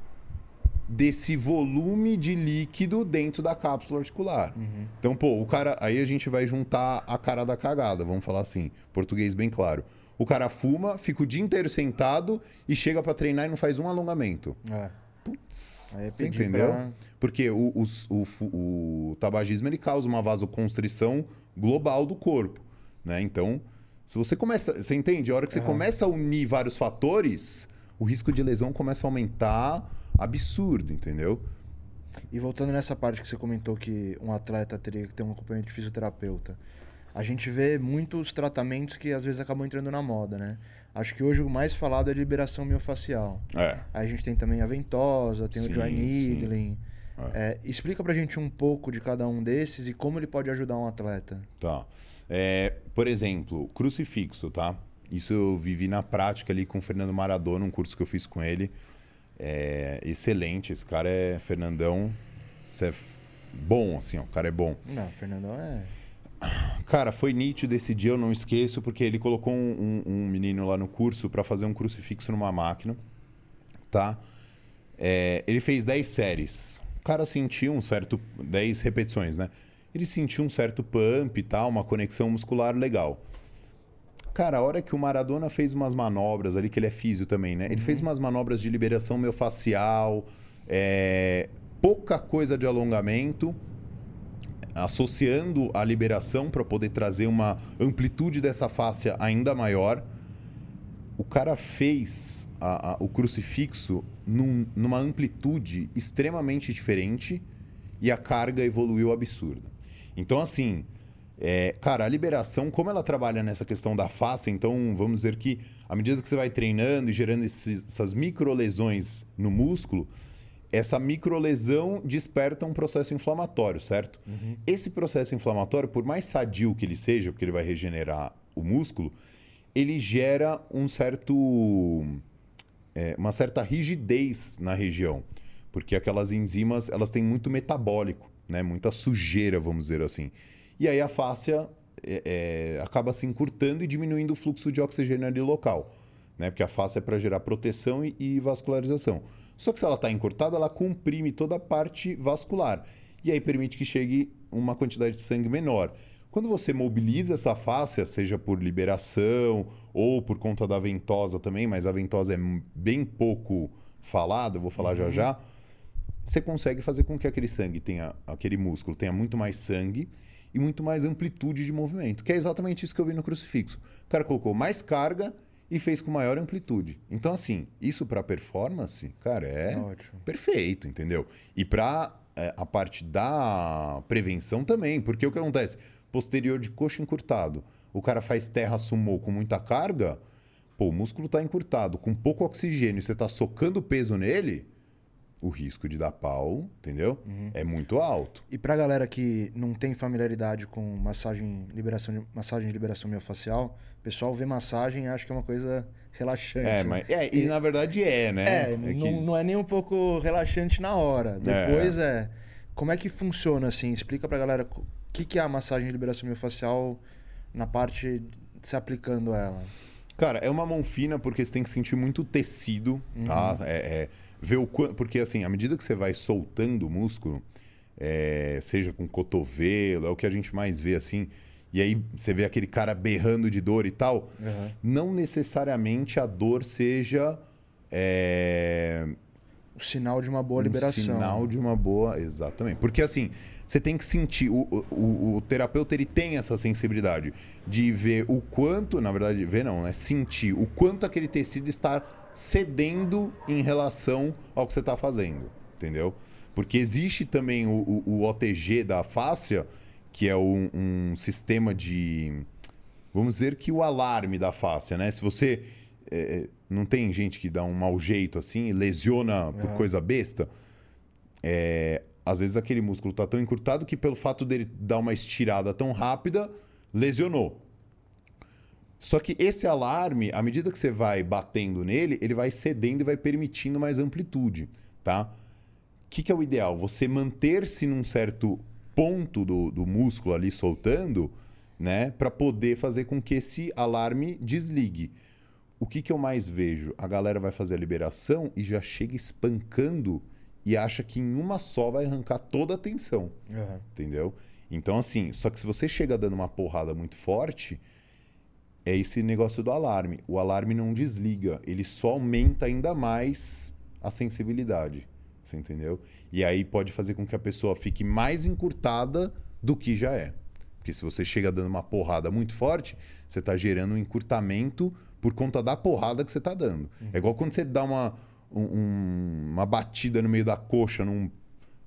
desse volume de líquido dentro da cápsula articular. Então, pô, o cara. Aí a gente vai juntar a cara da cagada, vamos falar assim, português bem claro. O cara fuma, fica o dia inteiro sentado e chega pra treinar e não faz um alongamento. É. Putz, Aí é você entendeu? pra- Porque o, o, fu- o tabagismo ele causa uma vasoconstrição global do corpo, né? Então, se você começa, você entende? A hora que você Aham. começa a unir vários fatores, o risco de lesão começa a aumentar absurdo, entendeu? E voltando nessa parte que você comentou que um atleta teria que ter um acompanhamento de fisioterapeuta. A gente vê muitos tratamentos que às vezes acabam entrando na moda, né? Acho que hoje o mais falado é liberação miofacial. É. Aí a gente tem também a ventosa, tem o Sim, dry sim. needling. É, explica pra gente um pouco de cada um desses e como ele pode ajudar um atleta. Tá. É, por exemplo, crucifixo, tá? Isso eu vivi na prática ali com o Fernando Maradona, um curso que eu fiz com ele. É excelente, esse cara é Fernandão. Isso é bom, assim, ó, o cara é bom. Não, Fernandão é. Cara, foi nítido esse dia, eu não esqueço, porque ele colocou um, um- um menino lá no curso para fazer um crucifixo numa máquina, tá? É, ele fez 10 séries. O cara sentiu um certo. 10 repetições, né? Ele sentiu um certo pump e tal, uma conexão muscular legal. Cara, a hora que o Maradona fez umas manobras ali, que ele é físio também, né? Ele fez umas manobras de liberação miofascial, é, pouca coisa de alongamento, associando a liberação para poder trazer uma amplitude dessa fáscia ainda maior. O cara fez a- a- o crucifixo num- numa amplitude extremamente diferente e a carga evoluiu absurda. Então, assim, é, cara, a liberação, como ela trabalha nessa questão da face, então vamos dizer que à medida que você vai treinando e gerando esses- essas microlesões no músculo, essa microlesão desperta um processo inflamatório, certo? Esse processo inflamatório, por mais sadio que ele seja, porque ele vai regenerar o músculo, ele gera um certo é, uma certa rigidez na região, porque aquelas enzimas elas têm muito metabólico, né? Muita sujeira, vamos dizer assim. E aí a fáscia é, é, acaba se encurtando e diminuindo o fluxo de oxigênio ali local, né? Porque a fáscia é para gerar proteção e, e vascularização. Só que se ela está encurtada, ela comprime toda a parte vascular e aí permite que chegue uma quantidade de sangue menor. Quando você mobiliza essa fáscia, seja por liberação ou por conta da ventosa também, mas a ventosa é bem pouco falada, vou falar já já, você consegue fazer com que aquele sangue tenha, aquele músculo tenha muito mais sangue e muito mais amplitude de movimento, que é exatamente isso que eu vi no crucifixo. O cara colocou mais carga e fez com maior amplitude. Então, assim, isso para performance, cara, é Ótimo. perfeito, entendeu? E para a parte da prevenção também, porque o que acontece? Posterior de coxa encurtado, o cara faz terra sumô com muita carga, pô, o músculo está encurtado, com pouco oxigênio, você está socando peso nele, o risco de dar pau, entendeu? É muito alto. E pra galera que não tem familiaridade com massagem, liberação de, massagem de liberação miofascial, o pessoal vê massagem e acha que é uma coisa relaxante. É, mas é, e, na verdade é, né? É, que- não, não é nem um pouco relaxante na hora. Depois é. Como é que funciona assim? Explica pra galera o que, que é a massagem de liberação miofascial na parte de se aplicando ela. Cara, é uma mão fina porque você tem que sentir muito tecido, tá? É, é, ver o quanto. Porque, assim, à medida que você vai soltando o músculo, é, seja com cotovelo, é o que a gente mais vê assim. E aí você vê aquele cara berrando de dor e tal. Uhum. Não necessariamente a dor seja. é, O sinal de uma boa um liberação. sinal de uma boa. Exatamente. Porque assim, você tem que sentir. O, o, o terapeuta ele tem essa sensibilidade de ver o quanto, na verdade, ver não, né? Sentir o quanto aquele tecido está cedendo em relação ao que você está fazendo. Entendeu? Porque existe também o, o, o OTG da fáscia, que é um, um sistema de. Vamos dizer que o alarme da fáscia, né? Se você. é, não tem gente que dá um mau jeito assim, lesiona por Aham. coisa besta. É, às vezes aquele músculo tá tão encurtado que pelo fato dele dar uma estirada tão rápida, lesionou. Só que esse alarme, à medida que você vai batendo nele, ele vai cedendo e vai permitindo mais amplitude, tá? O que, que é o ideal? Você manter-se num certo ponto do, do músculo ali soltando, né? Para poder fazer com que esse alarme desligue. O que, que eu mais vejo? A galera vai fazer a liberação e já chega espancando e acha que em uma só vai arrancar toda a tensão Uhum. entendeu? Então, assim, só que se você chega dando uma porrada muito forte, é esse negócio do alarme. O alarme não desliga, ele só aumenta ainda mais a sensibilidade. Você entendeu? E aí pode fazer com que a pessoa fique mais encurtada do que já é. Porque se você chega dando uma porrada muito forte, você está gerando um encurtamento por conta da porrada que você está dando. É igual quando você dá uma, um- um- uma batida no meio da coxa num,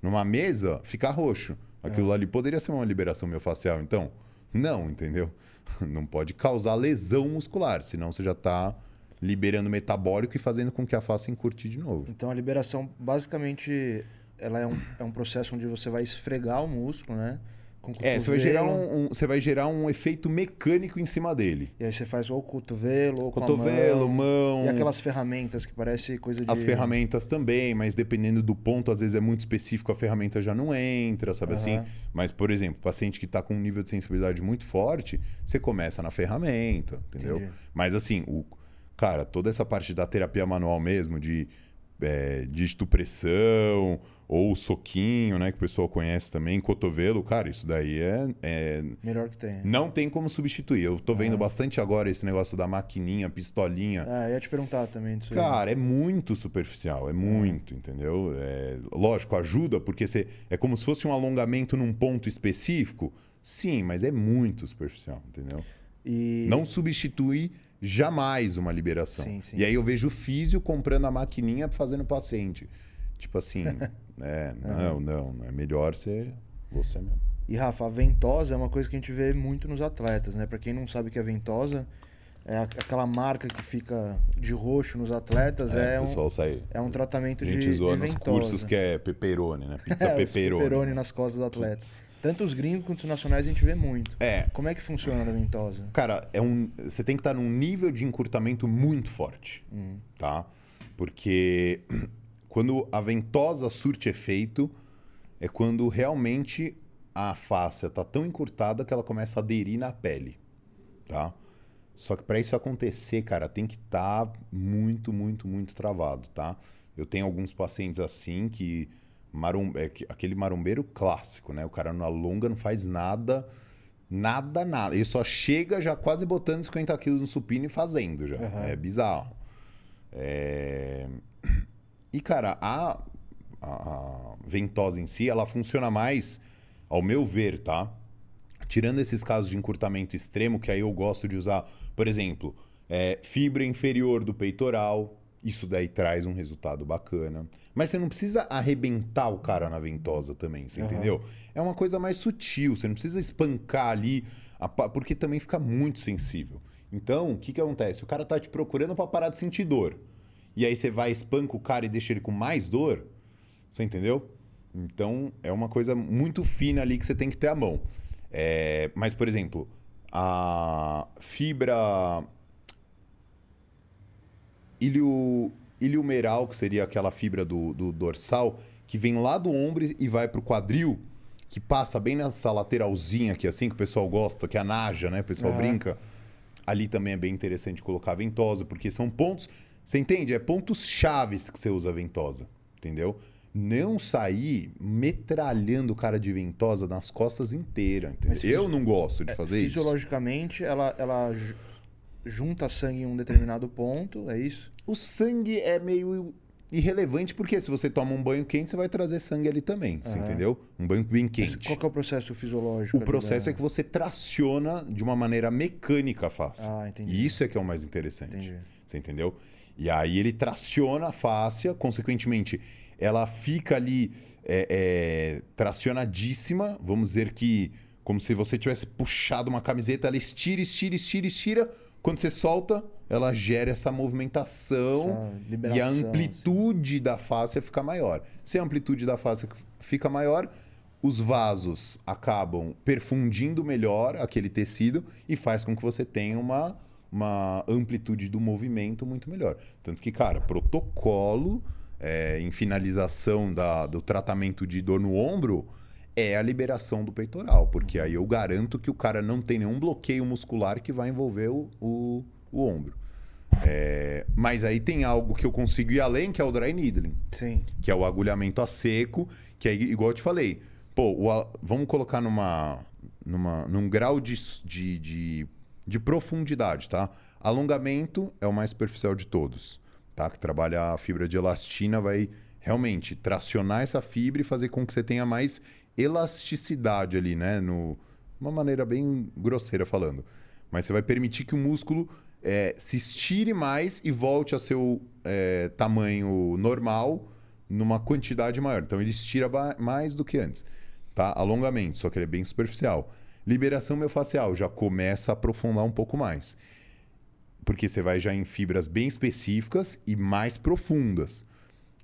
numa mesa, fica roxo. Aquilo ali poderia ser uma liberação miofascial, então? Não, entendeu? Não pode causar lesão muscular, senão você já está liberando metabólico e fazendo com que a face encurte de novo. Então a liberação basicamente ela é um, é um processo onde você vai esfregar o músculo, né? É, você vai, gerar um, um- você vai gerar um efeito mecânico em cima dele. E aí você faz ou o cotovelo, ou Cotovelo, mão. mão. E aquelas ferramentas que parece coisa de... As ferramentas também, mas dependendo do ponto, às vezes é muito específico, a ferramenta já não entra, sabe Aham. assim? Mas, por exemplo, paciente que está com um nível de sensibilidade muito forte, você começa na ferramenta, entendeu? Entendi. Mas assim, o, cara, toda essa parte da terapia manual mesmo, de é, dígito pressão, ou soquinho, né, que o pessoal conhece também, cotovelo, cara, isso daí é- é Melhor que tem. não tem como substituir. Eu tô vendo bastante agora esse negócio da maquininha, pistolinha. Ah, eu ia te perguntar também disso aí. Cara, é muito superficial, é muito, entendeu? É, lógico, ajuda, porque você, é como se fosse um alongamento num ponto específico. Sim, mas é muito superficial, entendeu? E... Não substitui jamais uma liberação. Sim, sim. E aí eu vejo o físio comprando a maquininha fazendo paciente. Tipo assim, é, não, não, é melhor ser você mesmo. E Rafa, a ventosa é uma coisa que a gente vê muito nos atletas, né? Pra quem não sabe o que é ventosa, é a- aquela marca que fica de roxo nos atletas, É, é, um, sai. é um tratamento A de, gente zoa de nos ventosa. cursos que é pepperoni, né? Pizza É, pepperoni nas costas do atleta. Tanto os gringos quanto os nacionais a gente vê muito. É, Como é que funciona a ventosa? Cara, é um, você tem que estar num nível de encurtamento muito forte, Hum. tá? Porque quando a ventosa surte efeito, é quando realmente a fáscia tá tão encurtada que ela começa a aderir na pele, tá? Só que para isso acontecer, cara, tem que estar muito, muito, muito travado, tá? Eu tenho alguns pacientes assim que, marum, é que- aquele marombeiro clássico, né? O cara não alonga, não faz nada, nada, nada. Ele só chega já quase botando 50 quilos no supino e fazendo já. Aham. É bizarro. É... E, cara, a, a ventosa em si, ela funciona mais, ao meu ver, tá? Tirando esses casos de encurtamento extremo, que aí eu gosto de usar, por exemplo, é, fibra inferior do peitoral, isso daí traz um resultado bacana. Mas você não precisa arrebentar o cara na ventosa também, você Aham. entendeu? É uma coisa mais sutil, você não precisa espancar ali, a porque também fica muito sensível. Então, o que, que acontece? O cara tá te procurando pra parar de sentir dor. E aí você vai, espanca o cara e deixa ele com mais dor, você entendeu? Então, é uma coisa muito fina ali que você tem que ter à mão. É, mas, por exemplo, a fibra ilio, iliomeral, que seria aquela fibra do, do dorsal, que vem lá do ombro e vai pro quadril, que passa bem nessa lateralzinha aqui, assim, que o pessoal gosta, que é a naja, né? O pessoal Aham. brinca. Ali também é bem interessante colocar a ventosa, porque são pontos. Você entende? É pontos chaves que você usa a ventosa, entendeu? Não sair metralhando o cara de ventosa nas costas inteiras, entendeu? Mas Eu não gosto de fazer isso. Fisiologicamente, ela, ela ju- junta sangue em um determinado ponto, é isso? O sangue é meio irrelevante, porque se você toma um banho quente, você vai trazer sangue ali também, você Aham. entendeu? Um banho bem Mas quente. qual que é o processo fisiológico? O processo da- é que você traciona de uma maneira mecânica a face. Ah, entendi. E isso é que é o mais interessante. Entendi. Você entendeu? E aí ele traciona a fáscia, consequentemente, ela fica ali é, é, tracionadíssima. Vamos dizer que, como se você tivesse puxado uma camiseta, ela estira, estira, estira, estira. Quando você solta, ela gera essa movimentação Essa e a assim. amplitude da fáscia fica maior. Se a amplitude da fáscia fica maior, os vasos acabam perfundindo melhor aquele tecido e faz com que você tenha uma, uma amplitude do movimento muito melhor. Tanto que, cara, protocolo é, em finalização da- do tratamento de dor no ombro é a liberação do peitoral, porque aí eu garanto que o cara não tem nenhum bloqueio muscular que vai envolver o, o, o ombro. É, mas aí tem algo que eu consigo ir além, que é o dry needling Sim. que é o agulhamento a seco, que é igual eu te falei. Pô, o vamos colocar numa, numa, num grau de, de, de, de profundidade, tá? Alongamento é o mais superficial de todos, tá? Que trabalha a fibra de elastina, vai realmente tracionar essa fibra e fazer com que você tenha mais elasticidade ali, né? No, uma maneira bem grosseira falando. Mas você vai permitir que o músculo é, se estire mais e volte a seu é, tamanho normal numa quantidade maior. Então ele estira mais do que antes. Tá? Alongamento, só que ele é bem superficial. Liberação miofascial já começa a aprofundar um pouco mais. Porque você vai já em fibras bem específicas e mais profundas.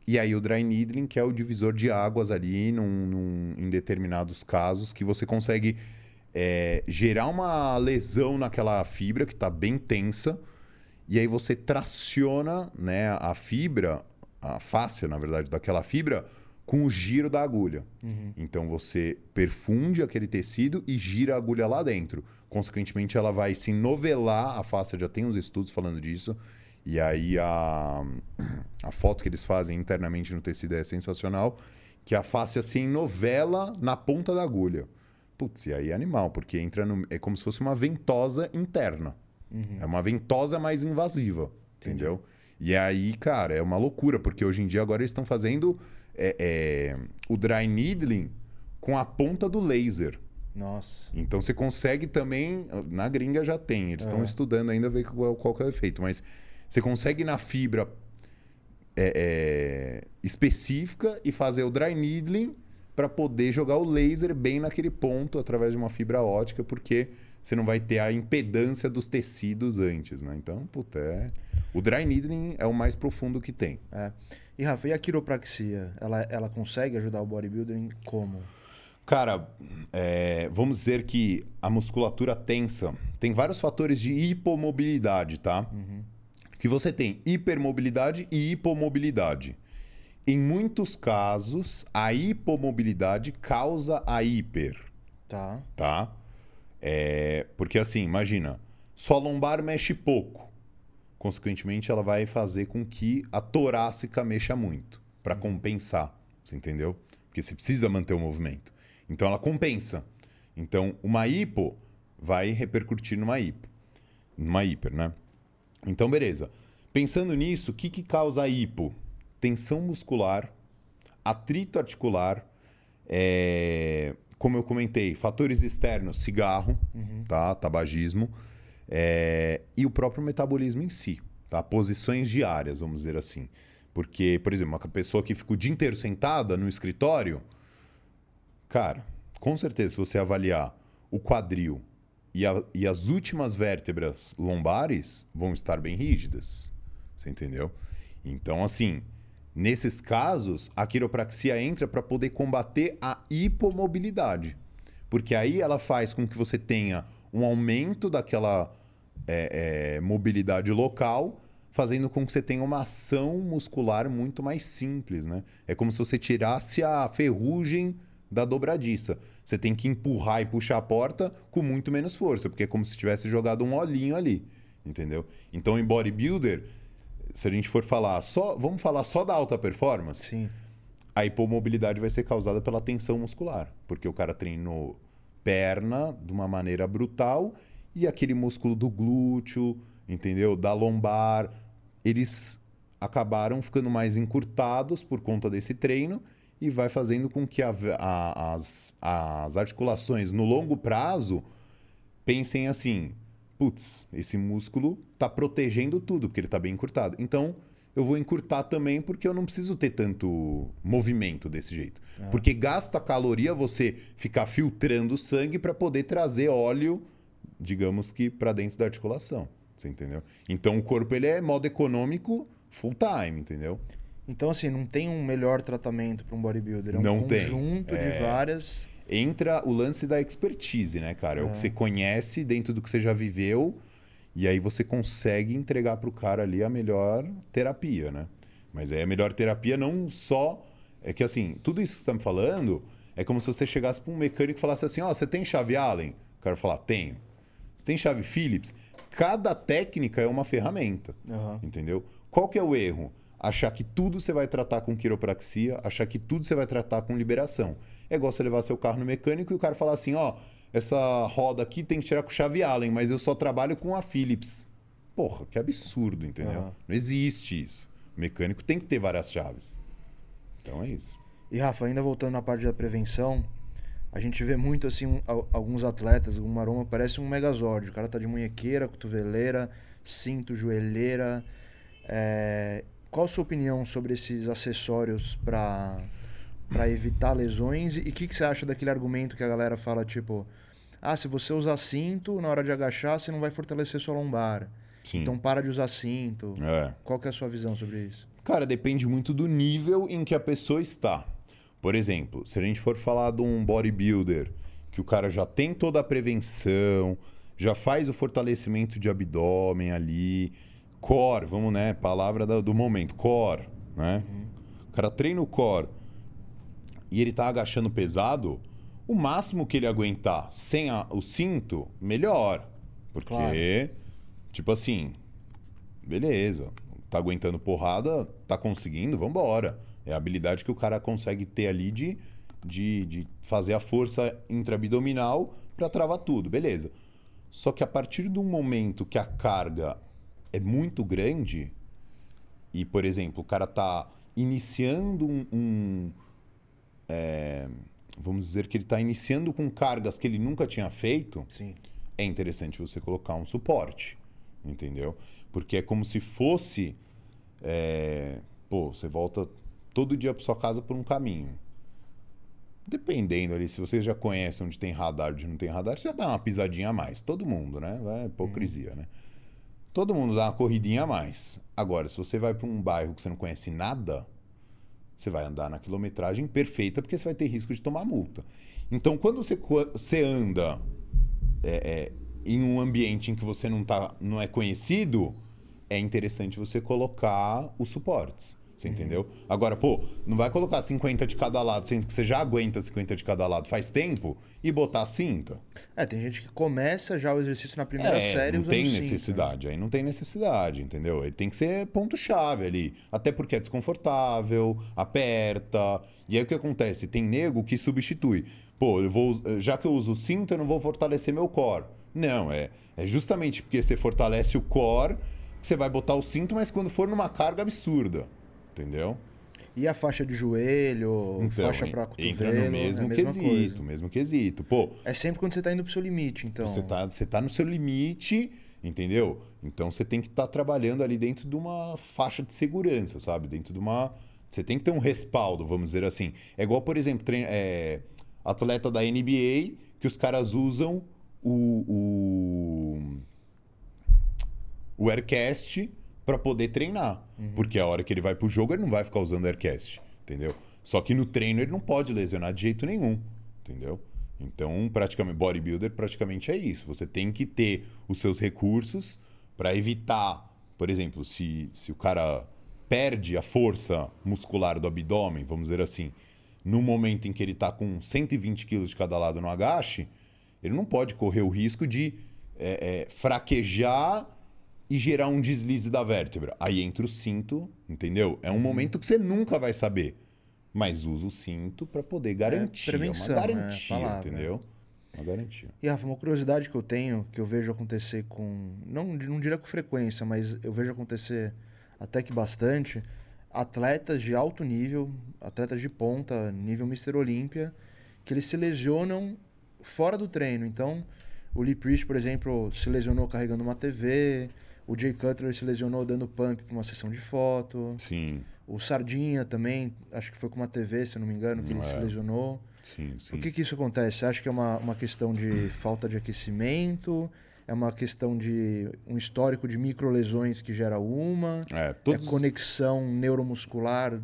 E aí o dry needling, que é o divisor de águas ali num, num- em determinados casos, que você consegue é, gerar uma lesão naquela fibra que está bem tensa, e aí você traciona né, a fibra, a fáscia, na verdade, daquela fibra, com o giro da agulha. Então você perfunde aquele tecido e gira a agulha lá dentro. Consequentemente, ela vai se novelar. A fáscia já tem uns estudos falando disso. E aí a, a foto que eles fazem internamente no tecido é sensacional. Que a fáscia se enovela na ponta da agulha. Putz, e aí é animal, porque entra no, é como se fosse uma ventosa interna. É uma ventosa mais invasiva, entendeu? E aí, cara, é uma loucura, porque hoje em dia agora eles estão fazendo é, é, o dry needling com a ponta do laser. Nossa. Então você consegue também. Na gringa já tem, eles estão estudando ainda ver qual, qual que é o efeito, mas você consegue na fibra é, é, específica e fazer o dry needling para poder jogar o laser bem naquele ponto através de uma fibra ótica, porque você não vai ter a impedância dos tecidos antes, né? Então, puta, é... o dry needling é o mais profundo que tem. É. E Rafa, e a quiropraxia? Ela, ela consegue ajudar o bodybuilding como? Cara, é, vamos dizer que a musculatura tensa tem vários fatores de hipomobilidade, tá? Que você tem hipermobilidade e hipomobilidade. Em muitos casos, a hipomobilidade causa a hiper, Tá. tá? É, porque assim, imagina, sua lombar mexe pouco. Consequentemente, ela vai fazer com que a torácica mexa muito para compensar, você entendeu? Porque você precisa manter o movimento. Então ela compensa. Então, uma hipo vai repercutir numa hipo, numa hiper, né? Então, beleza. Pensando nisso, o que, que causa a hipo? Tensão muscular, atrito articular, é, como eu comentei, fatores externos, cigarro, tá? tabagismo, é, e o próprio metabolismo em si, tá? Posições diárias, vamos dizer assim. Porque, por exemplo, uma pessoa que fica o dia inteiro sentada no escritório, cara, com certeza, se você avaliar o quadril e, a- e as últimas vértebras lombares vão estar bem rígidas. Você entendeu? Então, assim, nesses casos, a quiropraxia entra para poder combater a hipomobilidade. Porque aí ela faz com que você tenha um aumento daquela é, é, mobilidade local, fazendo com que você tenha uma ação muscular muito mais simples, né? É como se você tirasse a ferrugem da dobradiça. Você tem que empurrar e puxar a porta com muito menos força, porque é como se tivesse jogado um olhinho ali, entendeu? Então, em bodybuilder, se a gente for falar só, vamos falar só da alta performance, Sim. a hipomobilidade vai ser causada pela tensão muscular, porque o cara treinou perna de uma maneira brutal e aquele músculo do glúteo, entendeu? Da lombar, eles acabaram ficando mais encurtados por conta desse treino e vai fazendo com que a- a- as, as articulações no longo prazo pensem assim: putz, esse músculo tá protegendo tudo, porque ele tá bem encurtado. Então, eu vou encurtar também porque eu não preciso ter tanto movimento desse jeito. Porque gasta caloria você ficar filtrando o sangue para poder trazer óleo, digamos que para dentro da articulação. Você entendeu? Então o corpo ele é modo econômico full time, entendeu? Então, assim, não tem um melhor tratamento para um bodybuilder. É um Não tem. conjunto É. de várias. entra o lance da expertise, né, cara? É, o É. que você conhece dentro do que você já viveu e aí você consegue entregar pro cara ali a melhor terapia, né? Mas aí a melhor terapia não só é que assim, tudo isso que você tá me falando é como se você chegasse para um mecânico e falasse assim: "Ó, você tem chave Allen?" O cara falar: "Tenho". Você tem chave Phillips? Cada técnica é uma ferramenta. Aham. Entendeu? Qual que é o erro? Achar que tudo você vai tratar com quiropraxia, achar que tudo você vai tratar com liberação. É igual você levar seu carro no mecânico e o cara falar assim, ó, essa roda aqui tem que tirar com chave Allen, mas eu só trabalho com a Phillips. Porra, que absurdo, entendeu? Aham. Não existe isso. O mecânico tem que ter várias chaves. Então é isso. E Rafa, ainda voltando na parte da prevenção, a gente vê muito assim um- al- alguns atletas, o maroma parece um megazord. O cara tá de munhequeira, cotoveleira, cinto, joelheira. É, Qual a sua opinião sobre esses acessórios para para evitar lesões? E o que, que você acha daquele argumento que a galera fala, tipo, ah, se você usar cinto, na hora de agachar, você não vai fortalecer sua lombar. Sim. Então para de usar cinto. É. Qual que é a sua visão sobre isso? Cara, depende muito do nível em que a pessoa está. Por exemplo, se a gente for falar de um bodybuilder, que o cara já tem toda a prevenção, já faz o fortalecimento de abdômen ali, core, vamos, né? Palavra do, momento, core, né? Uhum. O cara treina o core e ele tá agachando pesado, o máximo que ele aguentar sem a, o cinto, melhor. Porque, claro. tipo assim, beleza, tá aguentando porrada, tá conseguindo, vambora. É a habilidade que o cara consegue ter ali de, de, de fazer a força intraabdominal para travar tudo, beleza. Só que a partir do momento que a carga é muito grande, e, por exemplo, o cara tá iniciando um. um é, vamos dizer que ele está iniciando com cargas que ele nunca tinha feito, Sim. é interessante você colocar um suporte. Entendeu? Porque é como se fosse. É, pô, você volta todo dia para sua casa por um caminho. Dependendo ali, se você já conhece onde tem radar, onde não tem radar, você já dá uma pisadinha a mais. Todo mundo, né? É hipocrisia, uhum. né? Todo mundo dá uma corridinha a mais. Agora, se você vai para um bairro que você não conhece nada, você vai andar na quilometragem perfeita porque você vai ter risco de tomar multa. Então, quando você, você anda é, é, em um ambiente em que você não, tá, não é conhecido, é interessante você colocar os suportes. Você entendeu? Agora, pô, não vai colocar 50 de cada lado, sendo que você já aguenta 50 de cada lado faz tempo, e botar a cinta. É, tem gente que começa já o exercício na primeira é, série não tem necessidade. Cinta, né? Aí não tem necessidade, entendeu? Ele tem que ser ponto-chave ali. Até porque é desconfortável, aperta. E aí o que acontece? Tem nego que substitui. Pô, eu vou, já que eu uso cinta, eu não vou fortalecer meu core. Não, é, é justamente porque você fortalece o core que você vai botar o cinto, mas quando for numa carga absurda. Entendeu? E a faixa de joelho, então, faixa para cotovelo, entra no mesmo é quesito, coisa. mesmo quesito. Pô, é sempre quando você está indo pro seu limite, então. Você está você tá no seu limite, entendeu? Então você tem que estar tá trabalhando ali dentro de uma faixa de segurança, sabe? Dentro de uma você tem que ter um respaldo, vamos dizer assim. É igual, por exemplo, treino, é, atleta da NBA que os caras usam o, o, o Aircast para poder treinar. Uhum. Porque a hora que ele vai pro jogo, ele não vai ficar usando Aircast, entendeu? Só que no treino ele não pode lesionar de jeito nenhum, entendeu? Então, praticamente, bodybuilder praticamente é isso. Você tem que ter os seus recursos para evitar, por exemplo, se, se o cara perde a força muscular do abdômen, vamos dizer assim, no momento em que ele está com 120 quilos de cada lado no agache, ele não pode correr o risco de é, é, fraquejar e gerar um deslize da vértebra. Aí entra o cinto, entendeu? É um momento que você nunca vai saber. Mas usa o cinto para poder garantir. É, prevenção, é uma garantia, é, palavra, entendeu? Uma garantia. E Rafa, uma curiosidade que eu tenho, que eu vejo acontecer com. Não, não diria com frequência, mas eu vejo acontecer até que bastante. Atletas de alto nível, atletas de ponta, nível Mr. Olímpia, que eles se lesionam fora do treino. Então, o Lee Priest, por exemplo, se lesionou carregando uma TV. O Jay Cutler se lesionou dando pump para uma sessão de foto. Sim. O Sardinha também, acho que foi com uma TV, se eu não me engano, que ele é. se lesionou. Sim, sim. Por que, que isso acontece? Você acha que é uma, uma questão de falta de aquecimento? É uma questão de um histórico de microlesões que gera uma? É, todos... é conexão neuromuscular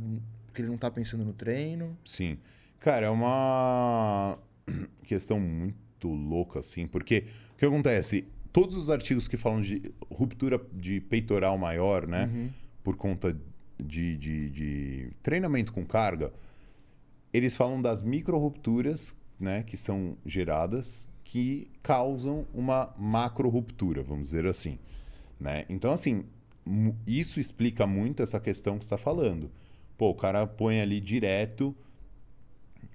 que ele não está pensando no treino? Sim. Cara, é uma questão muito louca, assim, porque o que acontece? Todos os artigos que falam de ruptura de peitoral maior, né? Uhum. Por conta de, de, de, treinamento com carga, eles falam das micro-rupturas, né? Que são geradas, que causam uma macro-ruptura, vamos dizer assim. Né? Então, assim, isso explica muito essa questão que você está falando. Pô, o cara põe ali direto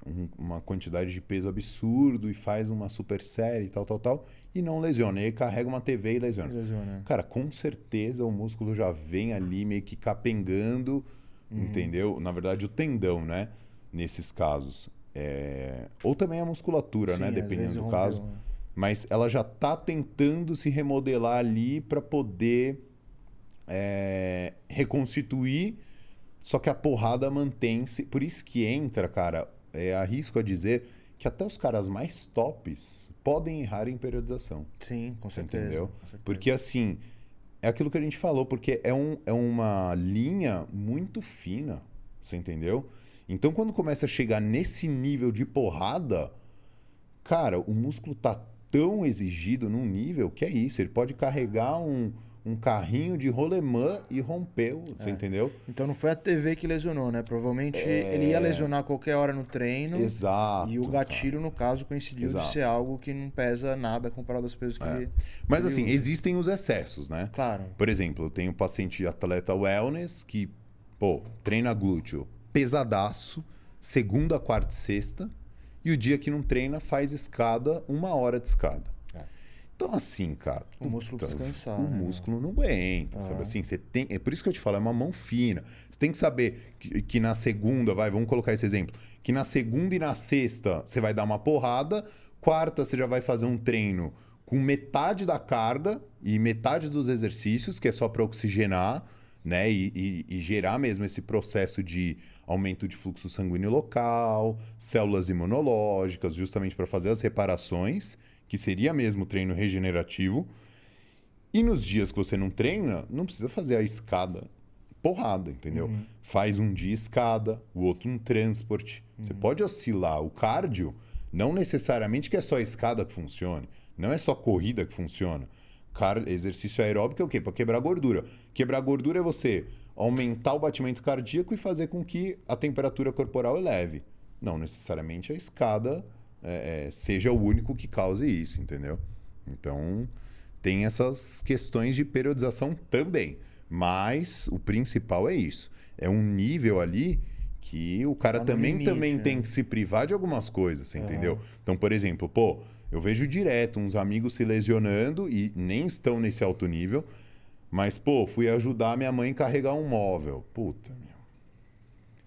um, uma quantidade de peso absurdo e faz uma super série e tal, tal, tal, e não lesiona. E aí carrega uma TV e lesiona. lesiona. Cara, com certeza o músculo já vem ali meio que capengando, uhum. entendeu? Na verdade, o tendão, né? Nesses casos. É... Ou também a musculatura, né? Sim, né? Dependendo do caso. Né? Mas ela já está tentando se remodelar ali para poder é... reconstituir. Só que a porrada mantém-se. Por isso que entra, cara, é, arrisco a dizer que até os caras mais tops podem errar em periodização. Sim, com certeza. Entendeu? Com certeza. Porque assim, é aquilo que a gente falou, porque é, um, é uma linha muito fina, você entendeu? Então, quando começa a chegar nesse nível de porrada, cara, o músculo tá tão exigido num nível que é isso. Ele pode carregar um, um carrinho de rolemã e rompeu, você É. entendeu? Então não foi a TV que lesionou, né? Provavelmente É. ele ia lesionar a qualquer hora no treino. Exato. E o cara. gatilho, no caso, coincidiu Exato. de ser algo que não pesa nada comparado aos pesos que É. ele. Mas ele assim, usa. existem os excessos, né? Claro. Por exemplo, eu tenho um paciente atleta wellness que, pô, treina glúteo pesadaço, segunda, quarta e sexta, e o dia que não treina faz escada, uma hora de escada. Então, assim, cara. O músculo puta, descansar, O né, músculo não aguenta, sabe Ah. assim? Você tem. É por isso que eu te falo, é uma mão fina. Você tem que saber que, que na segunda, vai, vamos colocar esse exemplo, que na segunda e na sexta você vai dar uma porrada, quarta você já vai fazer um treino com metade da carga e metade dos exercícios, que é só para oxigenar, né? E, e- e gerar mesmo esse processo de aumento de fluxo sanguíneo local, células imunológicas, justamente para fazer as reparações, que seria mesmo treino regenerativo. E nos dias que você não treina, não precisa fazer a escada porrada, entendeu? Faz um dia escada, o outro um transporte. Você pode oscilar. O cardio, não necessariamente que é só a escada que funcione. Não é só corrida que funciona. Car... Exercício aeróbico é o quê? Para quebrar gordura. Quebrar gordura é você aumentar o batimento cardíaco e fazer com que a temperatura corporal eleve. Não necessariamente a escada é, é, seja o único que cause isso, entendeu? Então, tem essas questões de periodização também. Mas o principal é isso. É um nível ali que o cara Tá também, limite, também né? tem que se privar de algumas coisas, Aham. entendeu? Então, por exemplo, pô, eu vejo direto uns amigos se lesionando e nem estão nesse alto nível, mas, pô, fui ajudar minha mãe a carregar um móvel. Puta, meu.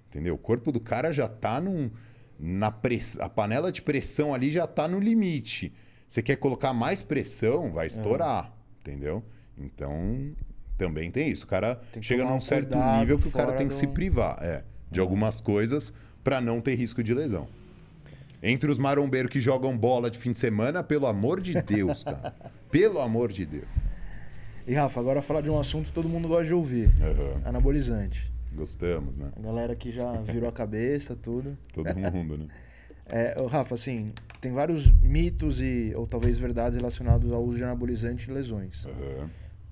Entendeu? O corpo do cara já tá num. Na press... A panela de pressão ali já tá no limite. Você quer colocar mais pressão, vai estourar. Entendeu? Então, também tem isso. O cara chega num um certo nível que o cara tem que se do- privar é, de algumas coisas para não ter risco de lesão. Entre os marombeiros que jogam bola de fim de semana, pelo amor de Deus, cara. Pelo amor de Deus. E Rafa, agora falar de um assunto que todo mundo gosta de ouvir: Aham. anabolizante. Gostamos, né? A galera que já virou a cabeça, tudo. Todo mundo, né? É, Rafa, assim, tem vários mitos e ou talvez verdades relacionados ao uso de anabolizante em lesões. Aham.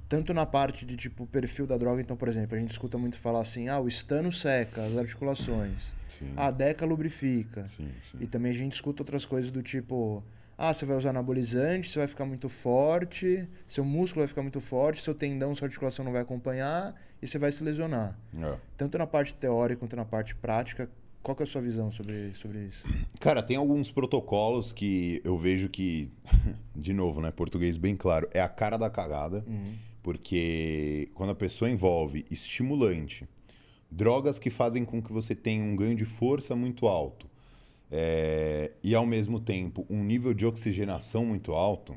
Tanto na parte de tipo perfil da droga, então, por exemplo, a gente escuta muito falar assim: ah, o estano seca as articulações, Sim. a deca lubrifica. Sim, sim. E também a gente escuta outras coisas do tipo: ah, você vai usar anabolizante, você vai ficar muito forte, seu músculo vai ficar muito forte, seu tendão, sua articulação não vai acompanhar e você vai se lesionar. É. Tanto na parte teórica quanto na parte prática, qual é a sua visão sobre, sobre isso? Cara, tem alguns protocolos que eu vejo que, de novo, né? Português bem claro, é a cara da cagada. Porque quando a pessoa envolve estimulante, drogas que fazem com que você tenha um ganho de força muito alto é, e ao mesmo tempo um nível de oxigenação muito alto,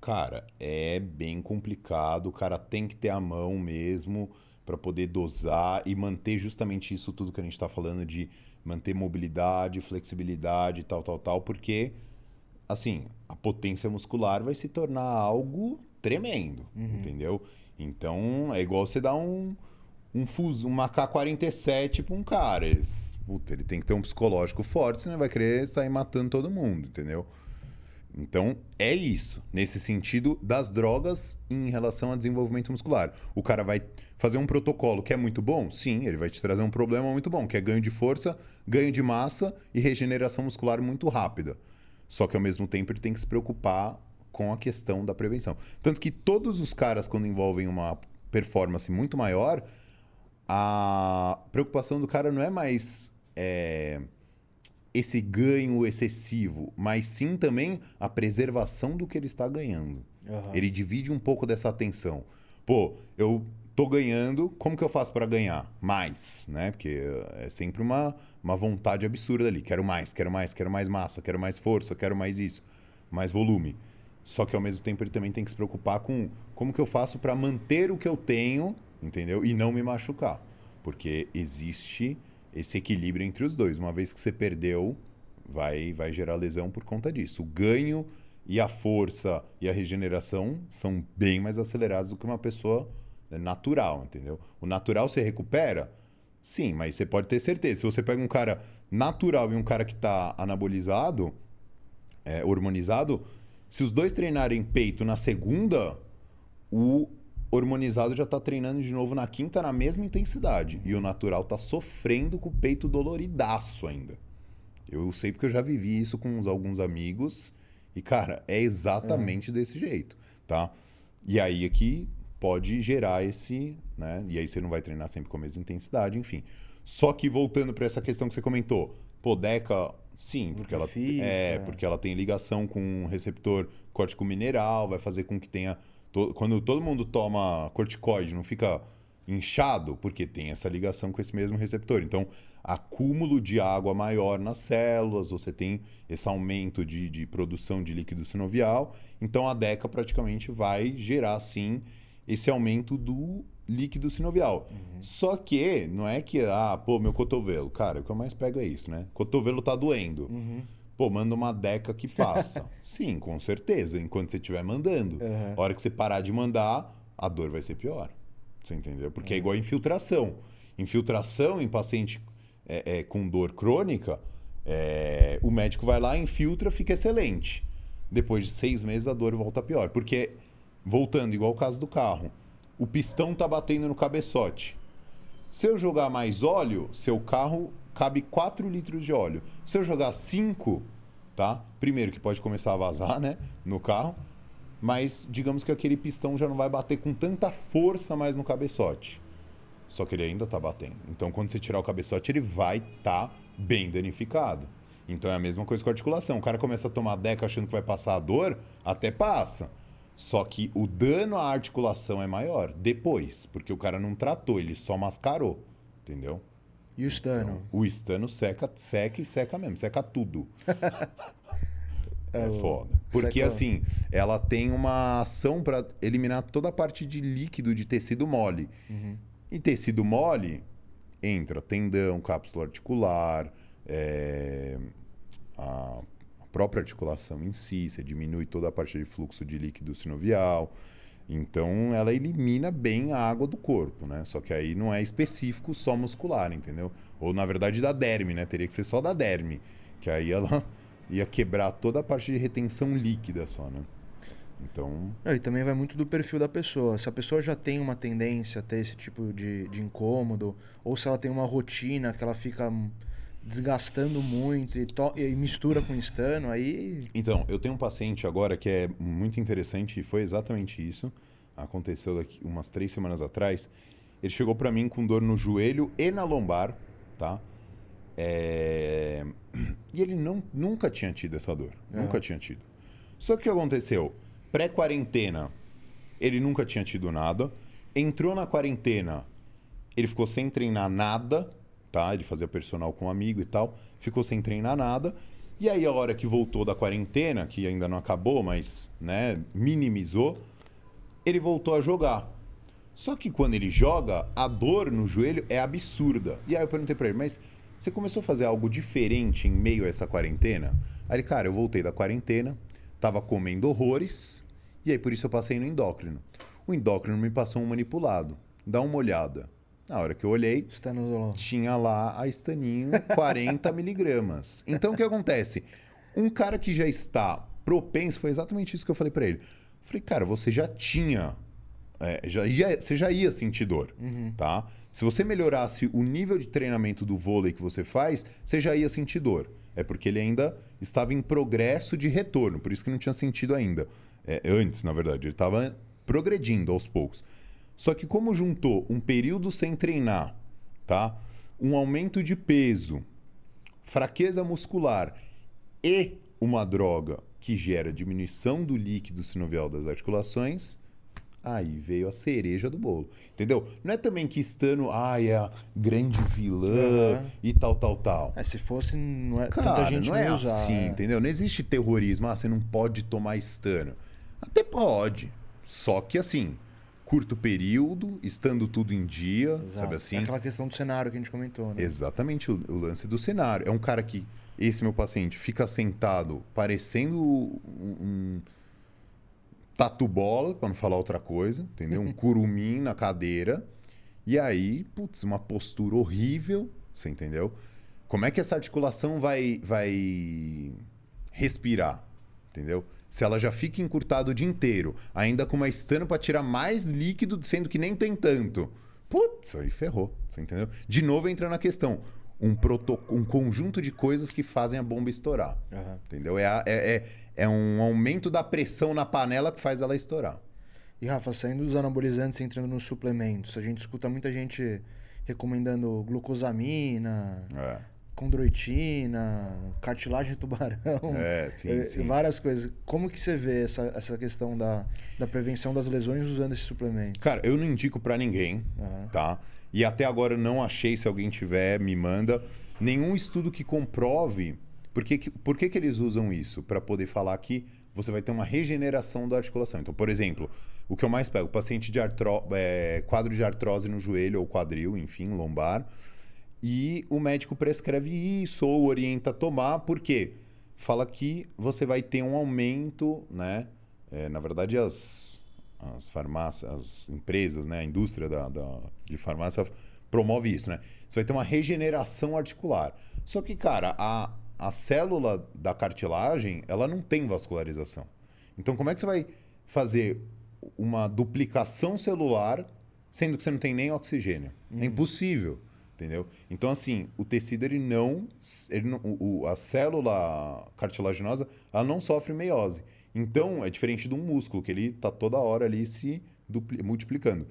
cara, é bem complicado. O cara tem que ter a mão mesmo para poder dosar e manter justamente isso tudo que a gente está falando de manter mobilidade, flexibilidade, tal, tal, tal, porque assim, a potência muscular vai se tornar algo tremendo, entendeu? Então, é igual você dar um um fuz, um AK-47 pra um cara. Eles, puta, ele tem que ter um psicológico forte, senão ele vai querer sair matando todo mundo, entendeu? Então, é isso. Nesse sentido das drogas em relação a desenvolvimento muscular. O cara vai fazer um protocolo que é muito bom? Sim, ele vai te trazer um problema muito bom, que é ganho de força, ganho de massa e regeneração muscular muito rápida. Só que ao mesmo tempo ele tem que se preocupar com a questão da prevenção. Tanto que todos os caras, quando envolvem uma performance muito maior, a preocupação do cara não é mais é, esse ganho excessivo, mas sim também a preservação do que ele está ganhando. Aham. Ele divide um pouco dessa atenção. Pô, eu tô ganhando, como que eu faço para ganhar? Mais, né? Porque é sempre uma, uma vontade absurda ali. Quero mais, quero mais, quero mais massa, quero mais força, quero mais isso, mais volume. Só que ao mesmo tempo ele também tem que se preocupar com como que eu faço para manter o que eu tenho, entendeu? E não me machucar. Porque existe esse equilíbrio entre os dois. Uma vez que você perdeu, vai, vai gerar lesão por conta disso. O ganho e a força e a regeneração são bem mais acelerados do que uma pessoa natural, entendeu? O natural você recupera, sim, mas você pode ter certeza. Se você pega um cara natural e um cara que está anabolizado, é, hormonizado, se os dois treinarem peito na segunda, o hormonizado já está treinando de novo na quinta na mesma intensidade. E o natural está sofrendo com o peito doloridaço ainda. Eu sei porque eu já vivi isso com uns, alguns amigos. E, cara, é exatamente uhum. desse jeito, tá? E aí aqui pode gerar esse, né? E aí você não vai treinar sempre com a mesma intensidade, enfim. Só que voltando para essa questão que você comentou, pô, Deca, sim, porque ela é, porque ela tem ligação com um receptor córtico mineral, vai fazer com que tenha to... quando todo mundo toma corticoide, não fica inchado, porque tem essa ligação com esse mesmo receptor. Então, acúmulo de água maior nas células, você tem esse aumento de, de produção de líquido sinovial. Então, a DECA praticamente vai gerar, sim, esse aumento do líquido sinovial. Uhum. Só que não é que, ah, pô, meu cotovelo. Cara, o que eu mais pego é isso, né? Cotovelo tá doendo. Uhum. Pô, manda uma deca que passa. Sim, com certeza, enquanto você estiver mandando. Uhum. A hora que você parar de mandar, a dor vai ser pior. Você entendeu? Porque é, é igual a infiltração. Infiltração em paciente é, é, com dor crônica, é, o médico vai lá, infiltra, fica excelente. Depois de seis meses, a dor volta pior. Porque, voltando, igual o caso do carro, o pistão tá batendo no cabeçote. Se eu jogar mais óleo, seu carro cabe 4 litros de óleo. Se eu jogar 5, tá? Primeiro que pode começar a vazar, né? No carro mas digamos que aquele pistão já não vai bater com tanta força mais no cabeçote. Só que ele ainda está batendo. Então, quando você tirar o cabeçote, ele vai estar tá bem danificado. Então, é a mesma coisa com a articulação. O cara começa a tomar deca achando que vai passar a dor, até passa. Só que o dano à articulação é maior depois, porque o cara não tratou, ele só mascarou. Entendeu? E o estano? Então, o estano seca, seca e seca mesmo, seca tudo. É, é foda. Porque assim, ela tem uma ação para eliminar toda a parte de líquido de tecido mole. Uhum. E tecido mole entra tendão, cápsula articular, é, a própria articulação em si, você diminui toda a parte de fluxo de líquido sinovial. Então ela elimina bem a água do corpo, né? Só que aí não é específico só muscular, entendeu? Ou na verdade da derme, né? Teria que ser só da derme, que aí ela ia quebrar toda a parte de retenção líquida só, né? Então. e também vai muito do perfil da pessoa. Se a pessoa já tem uma tendência a ter esse tipo de, de incômodo, ou se ela tem uma rotina que ela fica desgastando muito e, e mistura com estano, aí. Então, eu tenho um paciente agora que é muito interessante e foi exatamente isso. Aconteceu daqui umas três semanas atrás. Ele chegou para mim com dor no joelho e na lombar, tá? É... E ele não, nunca tinha tido essa dor. É. Nunca tinha tido. Só que o que aconteceu? Pré-quarentena, ele nunca tinha tido nada. Entrou na quarentena, ele ficou sem treinar nada, tá? Ele fazia personal com um amigo e tal. Ficou sem treinar nada. E aí, a hora que voltou da quarentena, que ainda não acabou, mas né, minimizou, ele voltou a jogar. Só que quando ele joga, a dor no joelho é absurda. E aí eu perguntei para ele, mas você começou a fazer algo diferente em meio a essa quarentena? Aí, cara, eu voltei da quarentena, tava comendo horrores, e aí por isso eu passei no endócrino. O endócrino me passou um manipulado. Dá uma olhada. Na hora que eu olhei, tinha lá a estaninho 40 miligramas. Então o que acontece? Um cara que já está propenso, foi exatamente isso que eu falei para ele. falei, cara, você já tinha é, já ia, você já ia sentir dor, uhum. tá? Se você melhorasse o nível de treinamento do vôlei que você faz, você já ia sentir dor. É porque ele ainda estava em progresso de retorno, por isso que não tinha sentido ainda. É, antes, na verdade, ele estava progredindo aos poucos. Só que como juntou um período sem treinar, tá? Um aumento de peso, fraqueza muscular e uma droga que gera diminuição do líquido sinovial das articulações, Aí veio a cereja do bolo. Entendeu? Não é também que Stano, ai, é a grande vilã uhum. e tal, tal, tal. É, se fosse, não é Cara, tanta gente não é usar, assim, é. entendeu? Não existe terrorismo, ah, você não pode tomar Stano. Até pode. Só que assim, curto período, estando tudo em dia, Exato. sabe assim? É aquela questão do cenário que a gente comentou, né? Exatamente, o, o lance do cenário. É um cara que esse meu paciente fica sentado parecendo um, um tatu bola, para não falar outra coisa, entendeu? Um curumim na cadeira. E aí, putz, uma postura horrível, você entendeu? Como é que essa articulação vai, vai respirar, entendeu? Se ela já fica encurtada o dia inteiro, ainda com uma estana para tirar mais líquido, sendo que nem tem tanto. Putz, aí ferrou, você entendeu? De novo entra na questão. Um, um conjunto de coisas que fazem a bomba estourar. Aham. Entendeu? É, a- é, é, é um aumento da pressão na panela que faz ela estourar. E Rafa, saindo dos anabolizantes e entrando nos suplementos, a gente escuta muita gente recomendando glucosamina, É, condroitina, cartilagem de tubarão, é sim, eh, sim. várias coisas. Como que você vê essa, essa questão da, da prevenção das lesões usando esse suplemento? Cara, eu não indico pra ninguém, Aham. tá? E até agora eu não achei, se alguém tiver, me manda, nenhum estudo que comprove por que, por que, que eles usam isso? Pra poder falar que você vai ter uma regeneração da articulação. Então, por exemplo, o que eu mais pego, paciente de artro, é, quadro de artrose no joelho ou quadril, enfim, lombar, e o médico prescreve isso ou orienta a tomar, por quê? Fala que você vai ter um aumento, né? É, na verdade, as, as farmácias, as empresas, né? a indústria da, da- de farmácia promove isso, né? Você vai ter uma regeneração articular. Só que, cara, a, a célula da cartilagem, ela não tem vascularização. Então, como é que você vai fazer uma duplicação celular sendo que você não tem nem oxigênio? É impossível, entendeu? Então, assim, o tecido, ele não... Ele não o, a célula cartilaginosa, ela não sofre meiose. Então, é diferente de um músculo, que ele está toda hora ali se multiplicando.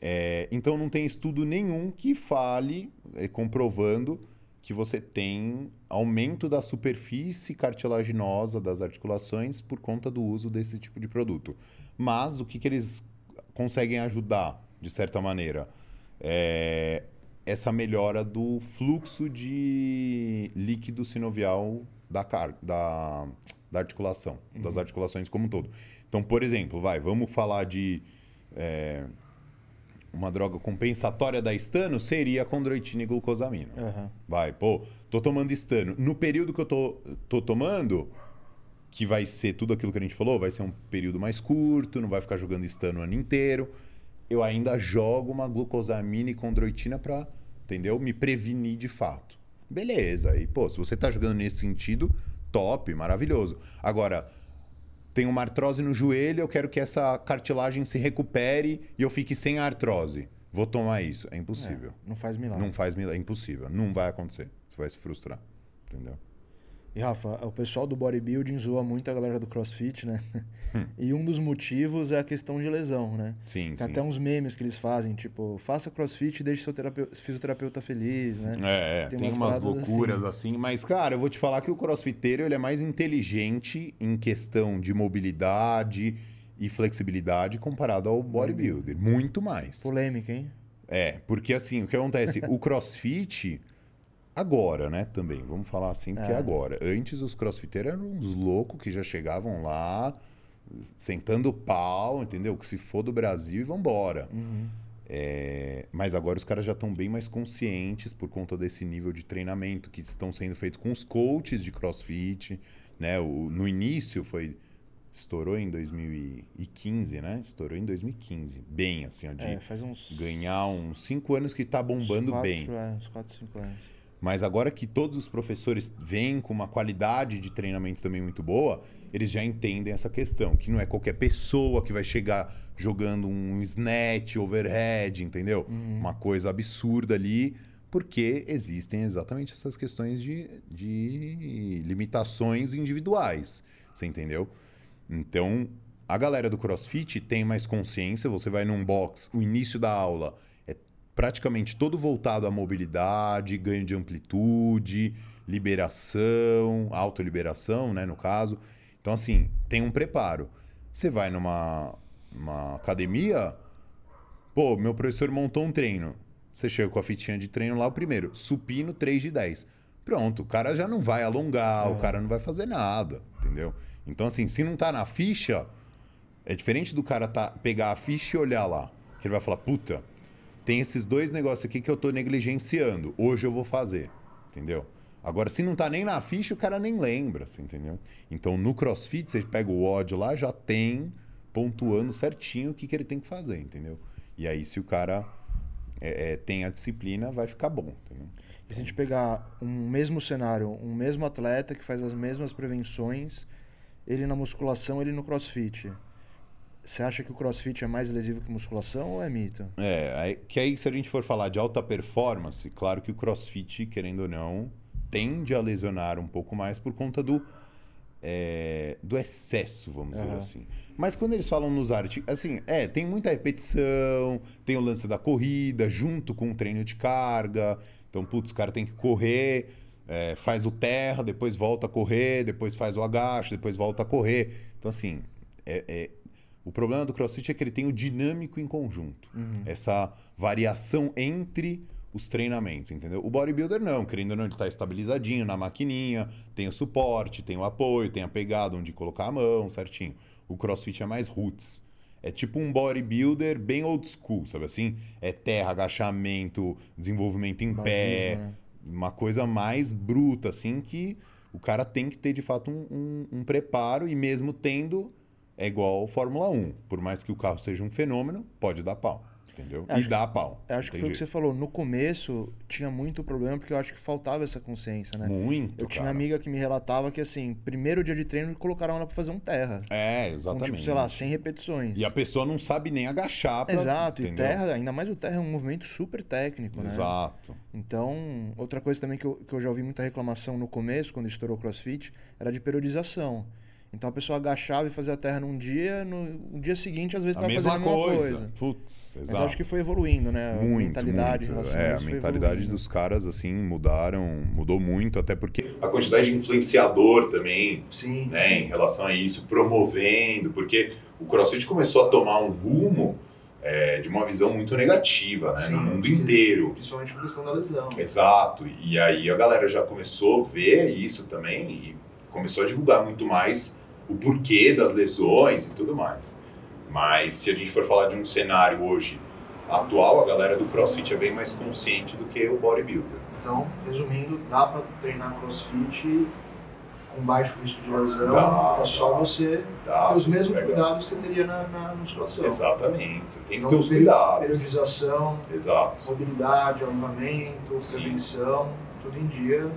É, então não tem estudo nenhum que fale, é, comprovando que você tem aumento da superfície cartilaginosa das articulações por conta do uso desse tipo de produto. Mas o que, que eles conseguem ajudar, de certa maneira? É essa melhora do fluxo de líquido sinovial da, car da, da articulação, das articulações como um todo. Então, por exemplo, vai, vamos falar de é, uma droga compensatória da estano, seria a condroitina e glucosamina. Aham. Vai, pô, tô tomando estano. No período que eu tô, tô tomando, que vai ser tudo aquilo que a gente falou, vai ser um período mais curto, não vai ficar jogando estano o ano inteiro. Eu ainda jogo uma glucosamina e condroitina pra, entendeu? Me prevenir de fato. Beleza. E, pô, se você tá jogando nesse sentido, top, maravilhoso. Agora, tem uma artrose no joelho, eu quero que essa cartilagem se recupere e eu fique sem a artrose. Vou tomar isso. É impossível. Não faz milagre. Não faz milagre. É impossível. Não vai acontecer. Você vai se frustrar. Entendeu? E Rafa, o pessoal do bodybuilding zoa muito a galera do crossfit, né? E um dos motivos é a questão de lesão, né? Sim, Tem sim. até uns memes que eles fazem, tipo, faça crossfit e deixe seu terapeu- fisioterapeuta feliz, né? É, é, Tem tem, umas umas loucuras assim. Mas, cara, eu vou te falar que o crossfiteiro ele é mais inteligente em questão de mobilidade e flexibilidade comparado ao bodybuilder. Muito mais. Polêmica, hein? É, porque assim, o que acontece? o crossfit, agora, né, também, vamos falar assim, porque é agora. Antes os crossfiteiros eram uns loucos que já chegavam lá, sentando pau, entendeu? Que se for do Brasil e vambora. É, mas agora os caras já estão bem mais conscientes por conta desse nível de treinamento que estão sendo feitos com os coaches de crossfit, né? O, no início foi estourou em 2015, né? Estourou em 2015, bem assim, ó, de É, faz uns. ganhar uns 5 anos que tá bombando uns quatro, bem. É, uns 4, 5 anos. Mas agora que todos os professores vêm com uma qualidade de treinamento também muito boa, eles já entendem essa questão, que não é qualquer pessoa que vai chegar jogando um snatch, overhead, entendeu? Uma coisa absurda ali, porque existem exatamente essas questões de, de limitações individuais, você entendeu? Então, a galera do CrossFit tem mais consciência, você vai num box, o início da aula praticamente todo voltado à mobilidade, ganho de amplitude, liberação, autoliberação, né, no caso. Então, assim, tem um preparo. Você vai numa, numa academia, pô, meu professor montou um treino. Você chega com a fitinha de treino lá, o primeiro, supino 3 de 10. Pronto, o cara já não vai alongar, o cara não vai fazer nada, entendeu? Então, assim, se não tá na ficha, é diferente do cara tá, pegar a ficha e olhar lá. Que ele vai falar, puta, tem esses dois negócios aqui que eu tô negligenciando. Hoje eu vou fazer. Entendeu? Agora, se não tá nem na ficha, o cara nem lembra, assim, entendeu? Então, no CrossFit, você pega o ódio lá, já tem pontuando certinho o que, que ele tem que fazer, entendeu? E aí, se o cara é, é, tem a disciplina, vai ficar bom, entendeu? E se a gente pegar um mesmo cenário, um mesmo atleta que faz as mesmas prevenções, ele na musculação, ele no crossfit. Você acha que o crossfit é mais lesivo que musculação ou é mito? É, aí, que aí se a gente for falar de alta performance, claro que o crossfit, querendo ou não, tende a lesionar um pouco mais por conta do, é, do excesso, vamos uhum. dizer assim. Mas quando eles falam nos artigos, assim, é, tem muita repetição, tem o lance da corrida, junto com o treino de carga. Então, putz, o cara tem que correr, é, faz o terra, depois volta a correr, depois faz o agacho, depois volta a correr. Então, assim, é, é o problema do crossfit é que ele tem o dinâmico em conjunto. Uhum. Essa variação entre os treinamentos, entendeu? O bodybuilder não, querendo ou não, ele está estabilizadinho na maquininha, tem o suporte, tem o apoio, tem a pegada onde colocar a mão certinho. O crossfit é mais roots. É tipo um bodybuilder bem old school, sabe assim? É terra, agachamento, desenvolvimento em pé, né? uma coisa mais bruta, assim, que o cara tem que ter de fato um, um, um preparo e mesmo tendo, é igual Fórmula 1. Por mais que o carro seja um fenômeno, pode dar pau entendeu? Acho e dá pau. Acho que foi o que você falou. No começo tinha muito problema porque eu acho que faltava essa consciência, né? Muito. Eu tinha cara. amiga que me relatava que assim, primeiro dia de treino colocaram ela para fazer um terra. É, exatamente. Com, tipo, sei lá, 100 repetições. E a pessoa não sabe nem agachar pra, Exato, entendeu? e terra, ainda mais o terra é um movimento super técnico, né? Exato. Então, outra coisa também que eu, que eu já ouvi muita reclamação no começo, quando estourou o CrossFit, era de periodização. Então a pessoa agachava e fazia a terra num dia, no dia seguinte às vezes estava fazendo a mesma coisa. Putz, exato. Mas acho que foi evoluindo, né? Muito, a mentalidade muito. É, a mentalidade dos caras assim mudaram, mudou muito, até porque a quantidade de influenciador também, sim, né, sim. em relação a isso, promovendo, porque o CrossFit começou a tomar um rumo é, de uma visão muito negativa, né, Sim, no mundo inteiro. Principalmente a questão da lesão. Exato. E aí a galera já começou a ver isso também e começou a divulgar muito mais o porquê das lesões e tudo mais. Mas se a gente for falar de um cenário hoje atual, a galera do CrossFit é bem mais consciente do que o bodybuilder. Então, resumindo, dá para treinar CrossFit com baixo risco de lesão, dá, é só dá, você dá, ter os mesmos pegar. cuidados que você teria na, na musculação. Exatamente, você tem que então, ter os cuidados. Periodização, Exato. mobilidade, alongamento, prevenção, tudo em dia Sim.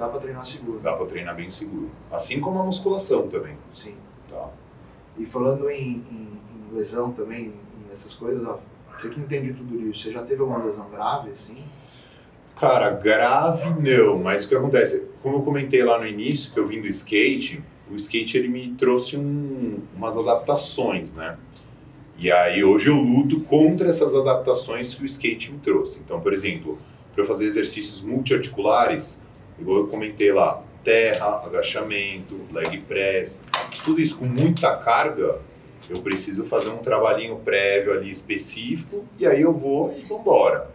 Dá para treinar seguro. Dá para treinar bem seguro. Assim como a musculação também. Sim. Tá. E falando em, em, em lesão também, nessas coisas, ó, você que entende tudo disso, você já teve alguma lesão grave, assim? Cara, grave não, mas o que acontece? Como eu comentei lá no início, que eu vim do skate, o skate ele me trouxe um, umas adaptações, né? E aí hoje eu luto contra essas adaptações que o skate me trouxe. Então, por exemplo, para eu fazer exercícios multiarticulares, igual eu comentei lá, terra, agachamento, leg press, tudo isso com muita carga, eu preciso fazer um trabalhinho prévio ali específico e aí eu vou e embora.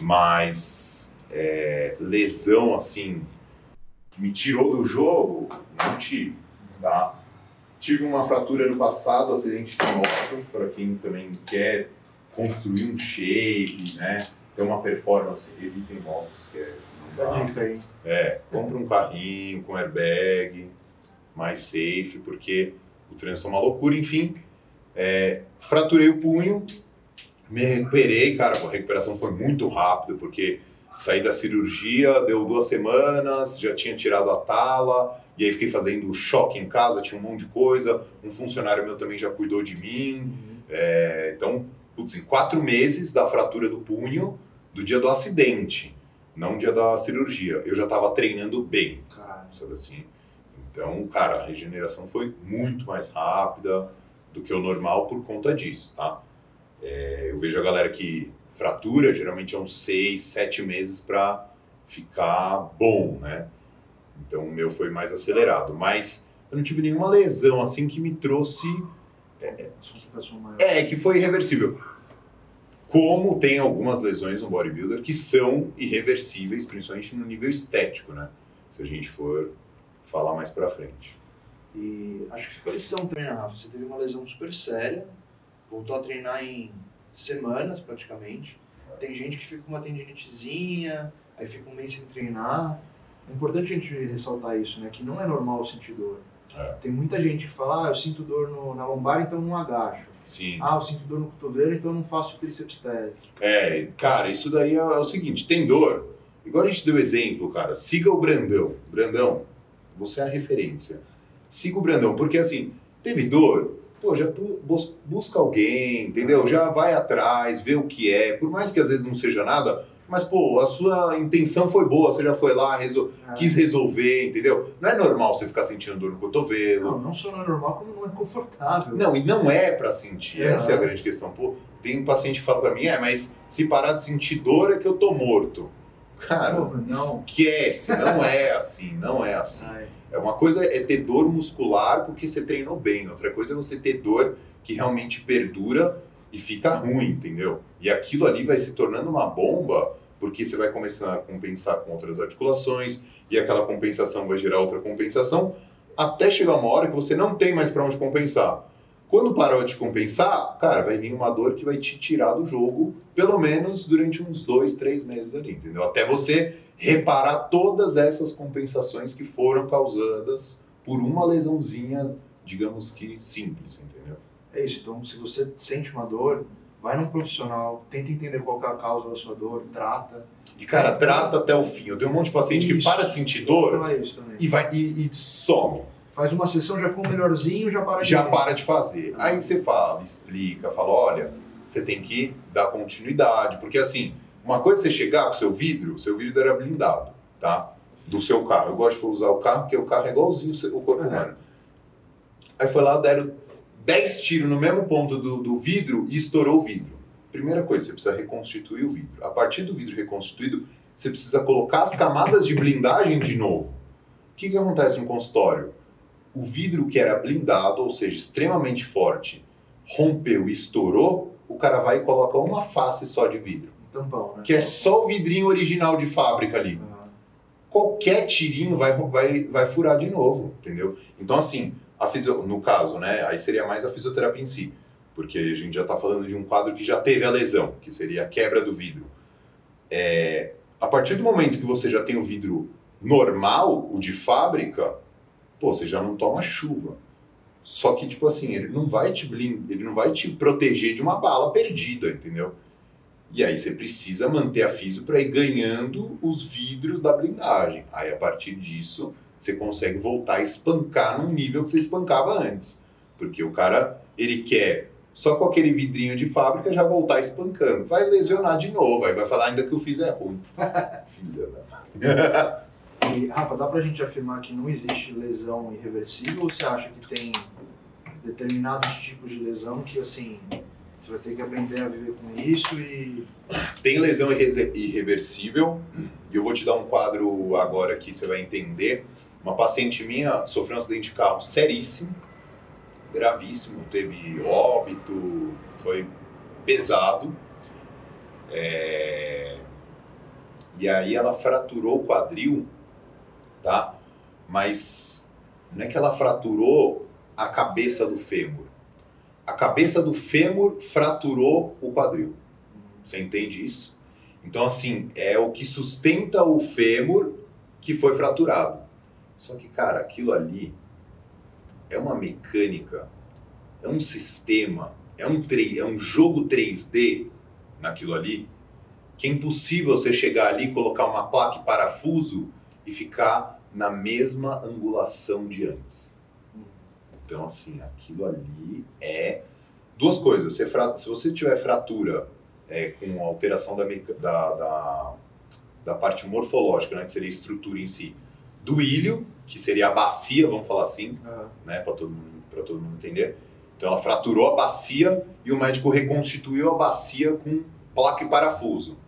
Mas é, lesão assim, me tirou do jogo, não tive, tá? Tive uma fratura no passado, acidente de moto, para quem também quer construir um shape, né? Ter uma performance, evitem moto, esquece. Dá dica aí. É, compra um carrinho com airbag, mais safe, porque o trânsito é uma loucura. Enfim, é, fraturei o punho, me recuperei, cara, a recuperação foi muito rápida, porque saí da cirurgia, deu duas semanas, já tinha tirado a tala, e aí fiquei fazendo choque em casa, tinha um monte de coisa, um funcionário meu também já cuidou de mim, uhum. é, então, putz, em quatro meses da fratura do punho, do dia do acidente, não dia da cirurgia. Eu já estava treinando bem, Caralho. sabe assim? Então, cara, a regeneração foi muito mais rápida do que o normal por conta disso, tá? É, eu vejo a galera que fratura, geralmente é uns seis, sete meses para ficar bom, né? Então, o meu foi mais acelerado. Mas eu não tive nenhuma lesão assim que me trouxe. É, é que foi irreversível como tem algumas lesões no bodybuilder que são irreversíveis, principalmente no nível estético, né? Se a gente for falar mais pra frente. E acho que ficou lição treinar, Rafa. Você teve uma lesão super séria, voltou a treinar em semanas praticamente. Tem gente que fica com uma tendinitezinha, aí fica um mês sem treinar. É importante a gente ressaltar isso, né? Que não é normal sentir dor. É. Tem muita gente que fala, ah, eu sinto dor no- na lombar, então não agacho. Sim. Ah, eu sinto dor no cotovelo, então não faço tríceps tese. É, cara, isso daí é, é o seguinte, tem dor. Igual a gente deu exemplo, cara, siga o Brandão. Brandão, você é a referência. Siga o Brandão, porque assim, teve dor, pô, já bu- bus- busca alguém, entendeu? Já vai atrás, vê o que é. Por mais que às vezes não seja nada, mas, pô, a sua intenção foi boa, você já foi lá, resol... Ah, quis resolver, entendeu? Não é normal você ficar sentindo dor no cotovelo. Não, não só não é normal, como não é confortável. Não, e não é pra sentir. Essa é a grande questão. Pô, tem um paciente que fala pra mim, é, mas se parar de sentir dor é que eu tô morto. Cara, Pô, não. esquece, não é assim, não é assim. Ai, É uma coisa é ter dor muscular porque você treinou bem, outra coisa é você ter dor que realmente perdura e fica ruim, entendeu? E aquilo ali vai se tornando uma bomba porque você vai começar a compensar com outras articulações e aquela compensação vai gerar outra compensação até chegar uma hora que você não tem mais para onde compensar. Quando parou de compensar, cara, vai vir uma dor que vai te tirar do jogo, pelo menos durante uns dois, três meses ali, entendeu? Até você reparar todas essas compensações que foram causadas por uma lesãozinha, digamos que simples, entendeu? É isso, então se você sente uma dor, vai num profissional, tenta entender qual que é a causa da sua dor, trata. E, cara, trata até o fim. Eu tenho um monte de paciente que Isso. para de sentir dor e vai e, e some. Faz uma sessão, já ficou melhorzinho, já para de já ir. para de fazer. Aí você fala, explica, fala, olha, você tem que dar continuidade, porque assim, uma coisa é você chegar com o seu vidro, seu vidro era blindado, tá? Do seu carro. Eu gosto de usar o carro, porque o carro é igualzinho o o corpo humano. Aí foi lá, deram 10 tiros no mesmo ponto do, do vidro e estourou o vidro. Primeira coisa, você precisa reconstituir o vidro. A partir do vidro reconstituído, você precisa colocar as camadas de blindagem de novo. O que, que acontece no consultório? o vidro que era blindado, ou seja, extremamente forte, rompeu e estourou, o cara vai e coloca uma face só de vidro. Tampão, né? Que é só o vidrinho original de fábrica ali. Ah, Qualquer tirinho vai, vai, vai furar de novo, entendeu? Então, assim, a fisio... no caso, né? Aí seria mais a fisioterapia em si. Porque a gente já está falando de um quadro que já teve a lesão, que seria a quebra do vidro. É, A partir do momento que você já tem o vidro normal, o de fábrica, pô, você já não toma chuva. Só que, tipo assim, ele não vai te blindar, ele não vai te proteger de uma bala perdida, entendeu? E aí você precisa manter a físio para ir ganhando os vidros da blindagem. Aí a partir disso você consegue voltar a espancar num nível que você espancava antes. Porque o cara, ele quer só com aquele vidrinho de fábrica já voltar espancando. Vai lesionar de novo, aí vai falar ainda que eu fiz é ruim. Filha da... E, Rafa, dá pra gente afirmar que não existe lesão irreversível ou você acha que tem determinados tipos de lesão que, assim, você vai ter que aprender a viver com isso e... Tem lesão irre- irreversível, e eu vou te dar um quadro agora que você vai entender. Uma paciente minha sofreu um acidente de carro seríssimo, gravíssimo, teve óbito, foi pesado. É, E aí ela fraturou o quadril, tá? Mas não é que ela fraturou a cabeça do fêmur. A cabeça do fêmur fraturou o quadril. Você entende isso? Então, assim, é o que sustenta o fêmur que foi fraturado. Só que, cara, aquilo ali é uma mecânica, é um sistema, é um, é um jogo 3D naquilo ali, que é impossível você chegar ali, colocar uma placa e parafuso e ficar na mesma angulação de antes. Então, assim, aquilo ali é duas coisas. Fra- Se você tiver fratura é, com alteração da, da, da, da parte morfológica, né, que seria a estrutura em si, do ilho, que seria a bacia, vamos falar assim, ah, né, para todo, mundo- todo mundo entender. Então ela fraturou a bacia e o médico reconstituiu a bacia com placa e parafuso.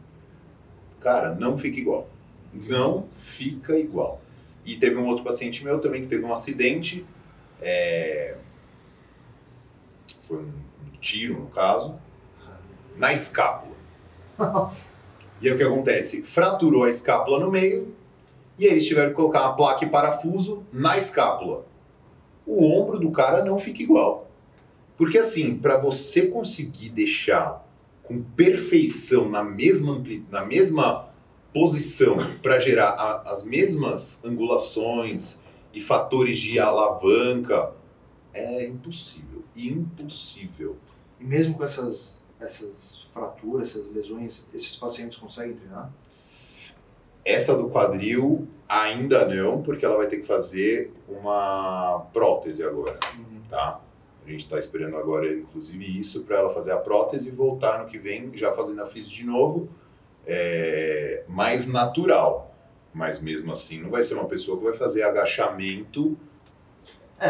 Cara, não fica igual. Não fica igual. E teve um outro paciente meu também que teve um acidente, é, foi um tiro no caso, na escápula. Nossa. E aí o que acontece? Fraturou a escápula no meio e eles tiveram que colocar uma placa e parafuso na escápula. O ombro do cara não fica igual. Porque assim, para você conseguir deixar com perfeição na mesma, ampli- na mesma posição para gerar a, as mesmas angulações e fatores de alavanca é impossível. Impossível. E mesmo com essas, essas fraturas, essas lesões, esses pacientes conseguem treinar? Essa do quadril ainda não, porque ela vai ter que fazer uma prótese agora, uhum. tá? A gente está esperando agora, inclusive, isso para ela fazer a prótese e voltar no que vem, já fazendo a FIS de novo, é, mais natural. Mas mesmo assim, não vai ser uma pessoa que vai fazer agachamento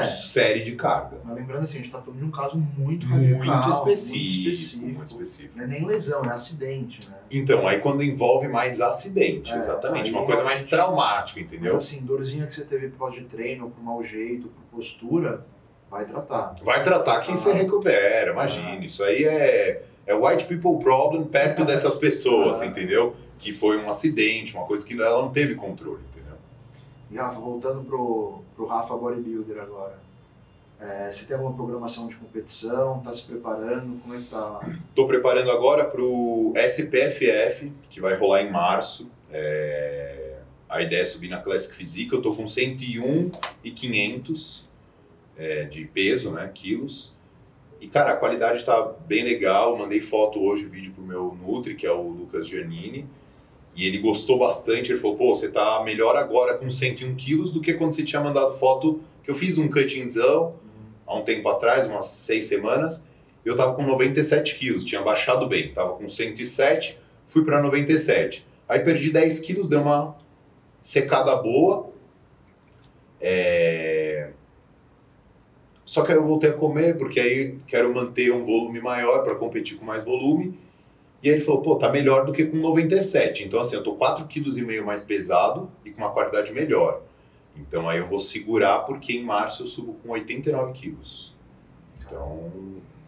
é. série de carga. Mas lembrando assim, a gente está falando de um caso muito radical, muito específico, muito específico. Muito específico. Não é nem lesão, é acidente, né? Então, aí quando envolve mais acidente, é, exatamente. Uma coisa mais traumática, entendeu? Mas, assim, dorzinha que você teve pós de treino, por mau jeito, por postura, vai tratar. Vai tratar quem ah. você recupera, imagine. Ah. Isso aí é, é white people problem perto dessas pessoas, ah. entendeu? Que foi um acidente, uma coisa que ela não teve controle. E Rafa, voltando pro, pro Rafa Bodybuilder agora. É, você tem alguma programação de competição? Está se preparando? Como é que tá? Estou preparando agora para o SPFF, que vai rolar em março. É, a ideia é subir na Classic Physique. Eu estou com 101 e 500 é, de peso, né, quilos. E, cara, a qualidade está bem legal. Mandei foto hoje, vídeo pro meu Nutri, que é o Lucas Giannini. E ele gostou bastante, ele falou, pô, você tá melhor agora com 101 quilos do que quando você tinha mandado foto, que eu fiz um cuttingzão há um tempo atrás, umas seis semanas, eu tava com 97 quilos, tinha baixado bem, tava com 107, fui para 97. Aí perdi 10 quilos, deu uma secada boa, é... Só que aí eu voltei a comer, porque aí quero manter um volume maior para competir com mais volume, e aí ele falou, pô, tá melhor do que com 97. Então, assim, eu tô 4,5 kg mais pesado e com uma qualidade melhor. Então, aí eu vou segurar porque em março eu subo com 89 quilos. Então,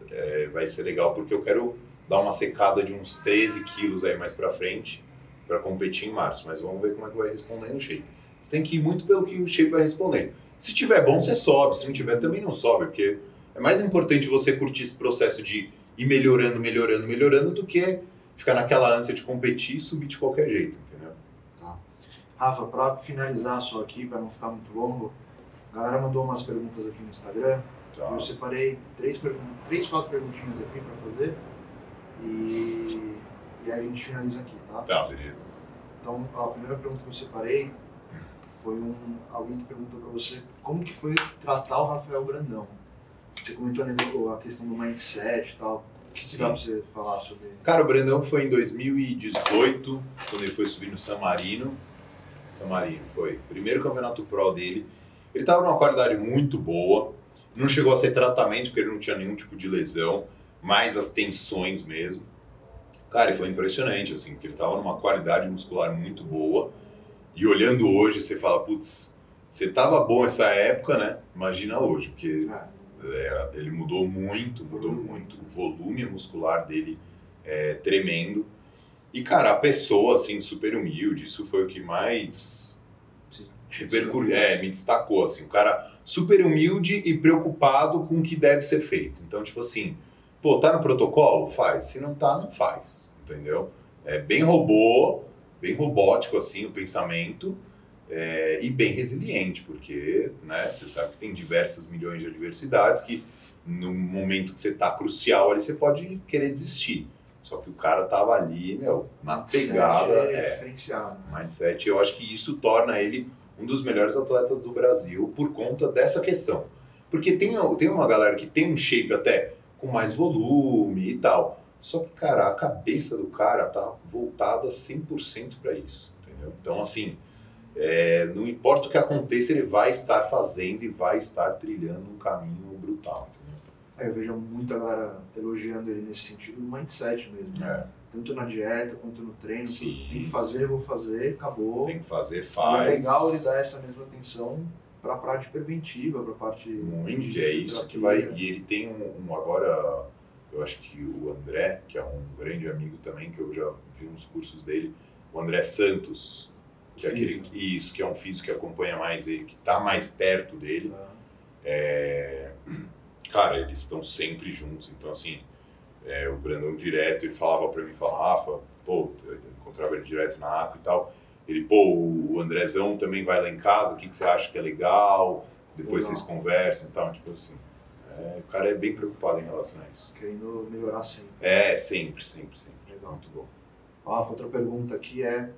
é, vai ser legal porque eu quero dar uma secada de uns 13 quilos aí mais pra frente para competir em março. Mas vamos ver como é que vai responder no shape. Você tem que ir muito pelo que o shape vai responder. Se tiver bom, você sobe. Se não tiver, também não sobe, porque é mais importante você curtir esse processo de ir melhorando, melhorando, melhorando, do que ficar naquela ânsia de competir e subir de qualquer jeito, entendeu? Tá. Rafa, para finalizar só aqui, para não ficar muito longo, a galera mandou umas perguntas aqui no Instagram. Tá. Eu separei três, três, quatro perguntinhas aqui para fazer e, e aí a gente finaliza aqui, tá? Tá, beleza. Então, a primeira pergunta que eu separei foi um, alguém que perguntou para você como que foi tratar o Rafael Brandão. Você comentou né, a questão do mindset e tal. O que Sim. dá pra você falar sobre Cara, o Brandão foi em 2018, quando ele foi subir no San Marino. San Marino foi o primeiro campeonato pro dele. Ele tava numa qualidade muito boa. Não chegou a ser tratamento, porque ele não tinha nenhum tipo de lesão, mas as tensões mesmo. Cara, e foi impressionante, assim, porque ele tava numa qualidade muscular muito boa. E olhando hoje, você fala, putz, se ele tava bom essa época, né? Imagina hoje, porque ah é, ele mudou muito, mudou muito. O volume muscular dele é tremendo. E, cara, a pessoa, assim, super humilde, isso foi o que mais repercutiu, é, me destacou, assim. O cara super humilde e preocupado com o que deve ser feito. Então, tipo assim, pô, tá no protocolo? Faz. Se não tá, não faz. Entendeu? É bem robô, bem robótico, assim, o pensamento é, e bem resiliente, porque né, você sabe que tem diversas milhões de adversidades que no momento que você está crucial ali, você pode querer desistir. Só que o cara tava ali, meu, na pegada. É, é. Mindset, eu acho que isso torna ele um dos melhores atletas do Brasil por conta dessa questão. Porque tem, tem uma galera que tem um shape até com mais volume e tal. Só que, cara, a cabeça do cara tá voltada 100% para isso, entendeu? Então, assim, é, não importa o que aconteça, ele vai estar fazendo e vai estar trilhando um caminho brutal. É, eu vejo muita galera elogiando ele nesse sentido, no mindset mesmo. Né? É. Tanto na dieta quanto no treino. Sim, tem que fazer, eu vou fazer, acabou. Tem que fazer, faz. E é legal ele dar essa mesma atenção para a parte preventiva, para a parte. Muito, é isso que vai. E ele tem um, um, agora, eu acho que o André, que é um grande amigo também, que eu já vi uns cursos dele, o André Santos, que é aquele isso que é um físico que acompanha mais ele, que está mais perto dele. Ah. É, cara, eles estão sempre juntos. Então, assim, é, o Brandão direto, ele falava para mim, falava, Rafa, pô, encontrava ele direto na ACO e tal. Ele, pô, o Andrezão também vai lá em casa, o que, que você acha que é legal? Depois Legal. vocês conversam e tal, tipo assim. É, o cara é bem preocupado em relação a isso. Querendo melhorar sempre. É, sempre, sempre, sempre. Legal. Muito bom. Rafa, outra pergunta aqui é: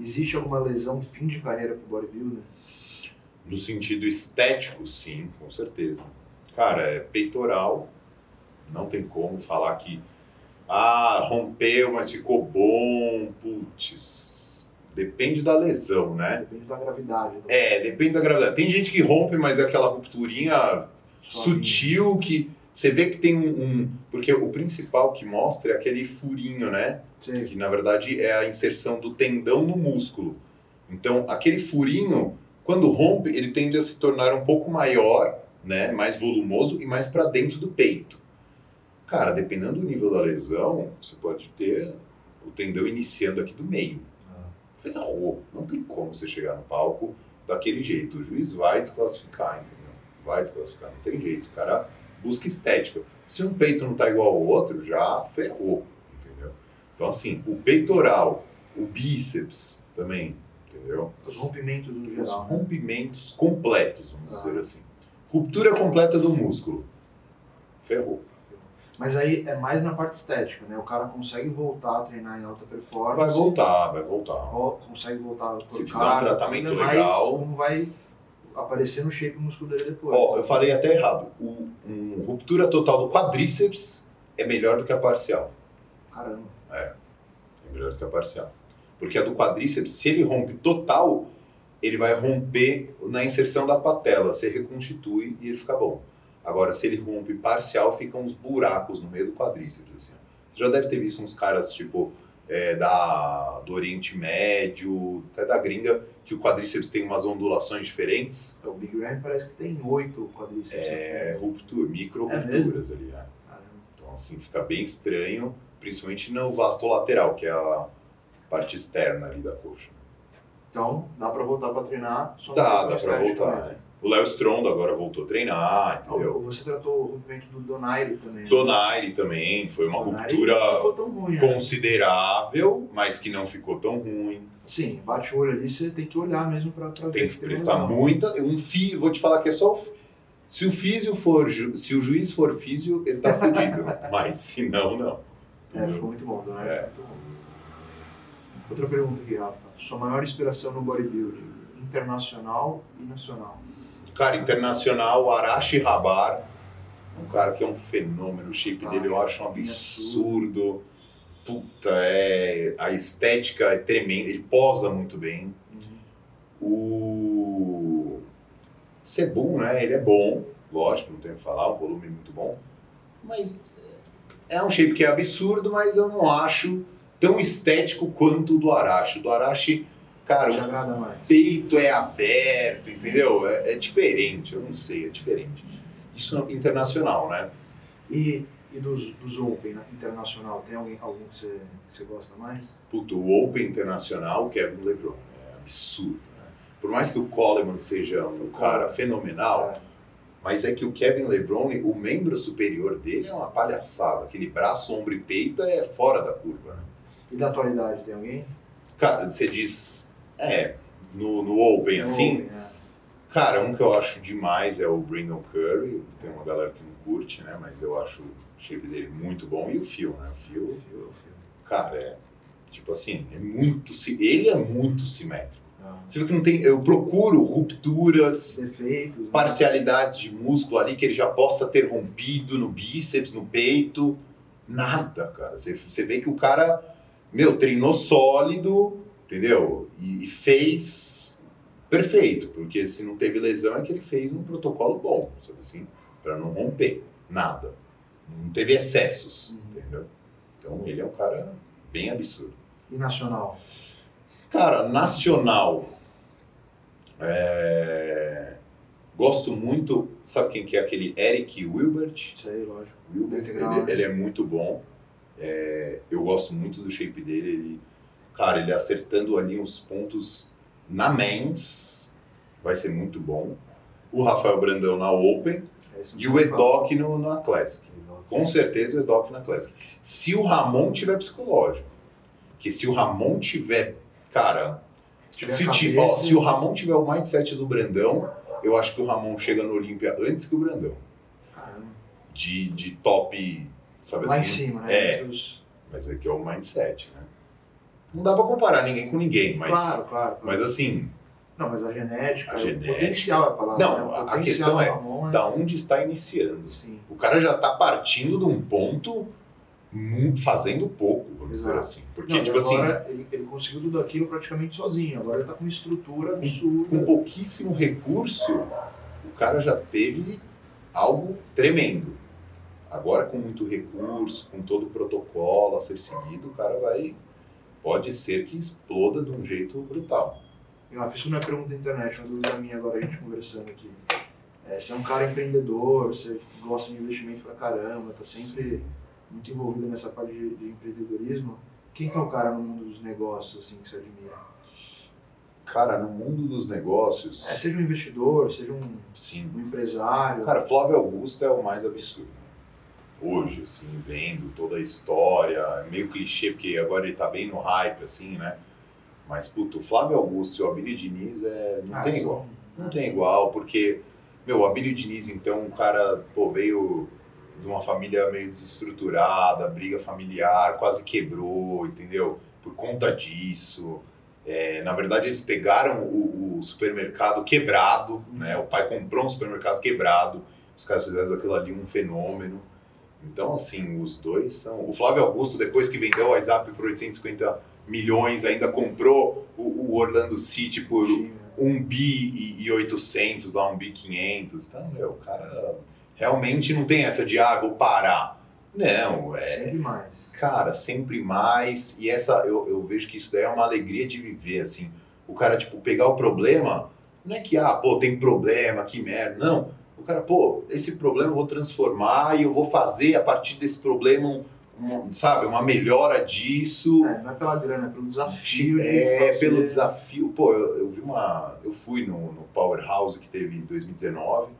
existe alguma lesão fim de carreira pro bodybuilder? No sentido estético, sim, com certeza. Cara, é peitoral, não tem como falar que ah, rompeu, mas ficou bom, putz. Depende da lesão, né? Depende da gravidade. do- É, depende da gravidade. Tem gente que rompe, mas é aquela rupturinha sutil que você vê que tem um, um- Porque o principal que mostra é aquele furinho, né? Sei. que na verdade é a inserção do tendão no músculo. Então, aquele furinho, quando rompe, ele tende a se tornar um pouco maior, né, mais volumoso e mais para dentro do peito. Cara, dependendo do nível da lesão, você pode ter o tendão iniciando aqui do meio. Ah. Ferrou. Não tem como você chegar no palco daquele jeito. O juiz vai desclassificar, entendeu? Vai desclassificar, não tem jeito. O cara busca estética. Se um peito não tá igual ao outro, já ferrou, entendeu? Então, assim, o peitoral, o bíceps também, entendeu? Os rompimentos no Os geral. né? rompimentos completos, vamos Ah. dizer assim. Ruptura completa do músculo. Ferrou. Mas aí é mais na parte estética, né? O cara consegue voltar a treinar em alta performance. Vai voltar, vai voltar. vol- Consegue voltar a Se fizer um tratamento legal. Não vai aparecer no shape músculo dele depois. Ó, eu falei até errado. O, um, ruptura total do quadríceps é melhor do que a parcial. Caramba. É melhor do que a parcial. Porque a do quadríceps, se ele rompe total, ele vai romper na inserção da patela. Você reconstitui e ele fica bom. Agora, se ele rompe parcial, ficam uns buracos no meio do quadríceps. Assim. Você já deve ter visto uns caras, tipo, é, da, do Oriente Médio, até da gringa, que o quadríceps tem umas ondulações diferentes. O Big Ram parece que tem oito quadríceps. É ruptura, micro É rupturas ali. é. Caramba. Então, assim, fica bem estranho, principalmente no vasto lateral, que é a parte externa ali da coxa. Então, dá pra voltar pra treinar. Só Dá, dá estética, voltar. né? né? O Léo Stronda agora voltou a treinar, entendeu? Você tratou o rompimento do Donaire também. né? Donaire também, foi uma Donaire ruptura ruim, né? considerável, mas que não ficou tão ruim. Sim, bate o olho ali, você tem que olhar mesmo pra ver Tem que tem prestar muita. Um fio, vou te falar que é só. o Se o físio for. ju- Se o juiz for físio, ele tá fudido. mas se não, não. É, ficou muito bom, Donaire É. ficou muito bom. Outra pergunta aqui, Rafa. Sua maior inspiração no bodybuilding, internacional e nacional? Cara, internacional, Arashi Rabar, um cara que é um fenômeno, o shape dele eu acho um absurdo. Puta, é, a estética é tremenda, ele posa muito bem. O Sebum, né, ele é bom, lógico, não tenho o que falar, o volume é muito bom. Mas é um shape que é absurdo, mas eu não acho tão estético quanto o do Arashi. O do Arashi, cara, Te o agrada mais? peito é aberto, entendeu? É, é diferente, eu não sei, é diferente. Isso internacional, né? E, e dos, dos Open né, internacional, tem alguém, algum que você, que você gosta mais? Puto, o Open Internacional, o Kevin LeBron, é absurdo, né? Por mais que o Coleman seja um cara fenomenal, É, mas é que o Kevin LeBron, o membro superior dele é uma palhaçada. Aquele braço, ombro e peito é fora da curva, né? E da atualidade, tem alguém? Cara, você diz, é, no, no Open, assim, Open, é. Cara, um que eu acho demais é o Brandon Curry. Tem uma galera que não curte, né? Mas eu acho o shape dele muito bom. E o Phil, né? O Phil, Fio, fio. cara, é tipo assim, é muito. Ele é muito simétrico. Ah, Você vê que não tem. Eu procuro rupturas, Defeitos. né? parcialidades de músculo ali que ele já possa ter rompido no bíceps, no peito. Nada, cara. Você, você vê que o cara, meu, treinou sólido, entendeu? E, e fez perfeito, porque se não teve lesão é que ele fez um protocolo bom, sabe assim? Pra não romper. Nada. Não teve excessos, Uhum. entendeu? Então ele é um cara bem absurdo. E nacional? Cara, nacional. é, Gosto muito. Sabe quem que é aquele Eric Wilbert? Isso aí, lógico. Wilbert ele, né? ele é muito bom. É, Eu gosto muito do shape dele. Ele, cara, ele acertando ali uns pontos na mens vai ser muito bom. O Rafael Brandão na Open não e o. Edoc no, na Classic. Com certeza o Edoc na Classic. Se o Ramon tiver psicológico. Porque se o Ramon tiver, cara, Tiver se, a ti- cabeça- ó, se o Ramon tiver o mindset do Brandão, eu acho que o Ramon chega no Olímpia antes que o Brandão. Caramba, De, de top, sabe lá em assim? cima, né? É. Mas aqui é o mindset, né? Não dá pra comparar ninguém com ninguém, mas, Claro, claro. mas assim, Não, mas a genética, A o genética. potencial é a palavra. Não, né? O a- questão é, é... da onde está iniciando. Sim. O cara já tá partindo de um ponto fazendo pouco, vamos dizer Exato. assim. Porque, Não, tipo assim, agora ele, ele conseguiu tudo aquilo praticamente sozinho. Agora ele tá com estrutura absurda. com pouquíssimo recurso, o cara já teve algo tremendo. Agora, com muito recurso, com todo o protocolo a ser seguido, o cara vai. Pode ser que exploda de um jeito brutal. Eu fiz uma pergunta na internet, uma dúvida minha agora, a gente conversando aqui. É, você é um cara empreendedor, você gosta de investimento pra caramba, tá sempre muito envolvido nessa parte de, de empreendedorismo. Quem que é o cara no mundo dos negócios, assim, que você admira? Cara, no mundo dos negócios, É, seja um investidor, seja um, sim. um empresário. Cara, Flávio Augusto é o mais absurdo. Hoje, assim, vendo toda a história, é meio clichê, porque agora ele tá bem no hype, assim, né? Mas, puto, o Flávio Augusto e o Abílio Diniz é, não Ah, tem são- igual. Não tem igual, porque, meu, o Abílio Diniz, então, o cara, pô, veio de uma família meio desestruturada, briga familiar, quase quebrou, entendeu? Por conta disso. É, na verdade, eles pegaram o, o supermercado quebrado, né? O pai comprou um supermercado quebrado, os caras fizeram daquilo ali um fenômeno. Então, assim, os dois são. O Flávio Augusto, depois que vendeu o WhatsApp por 850 milhões, ainda comprou o, o Orlando City por Time, um bi e, e 800, lá um bi 500. Então, meu, o cara realmente não tem essa de, ah, vou parar. Não, é, Sempre mais. cara, sempre mais. E essa, eu, eu vejo que isso daí é uma alegria de viver, assim. O cara, tipo, pegar o problema, não é que, ah, pô, tem problema, que merda. Não. O cara, pô, esse problema eu vou transformar e eu vou fazer a partir desse problema, um, um, sabe, uma melhora disso. É, não é pela grana, é pelo desafio. de É, fazer- pelo desafio. Pô, eu, eu vi uma. Eu fui no, no Powerhouse que teve em 2019.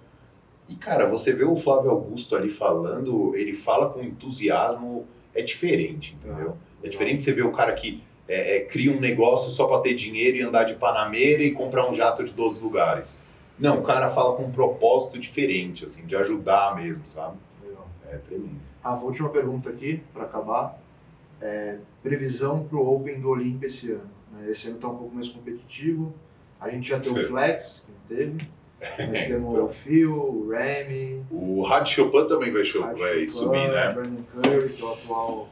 E, cara, você vê o Flávio Augusto ali falando, ele fala com entusiasmo, é diferente, entendeu? É diferente você ver o cara que é, é, cria um negócio só para ter dinheiro e andar de Panameira e comprar um jato de 12 lugares. Não, o cara fala com um propósito diferente, assim, de ajudar mesmo, sabe? Legal. É tremendo. Rafa, última pergunta aqui, para acabar. É, previsão para o Open do Olympia esse ano. né? Esse ano está um pouco mais competitivo. A gente já tem o. Flex, que não teve. Nós temos Então. o Phil, o Remy, O Rad Chopin também vai, vai subir, o né? Brandon Curry, que é o atual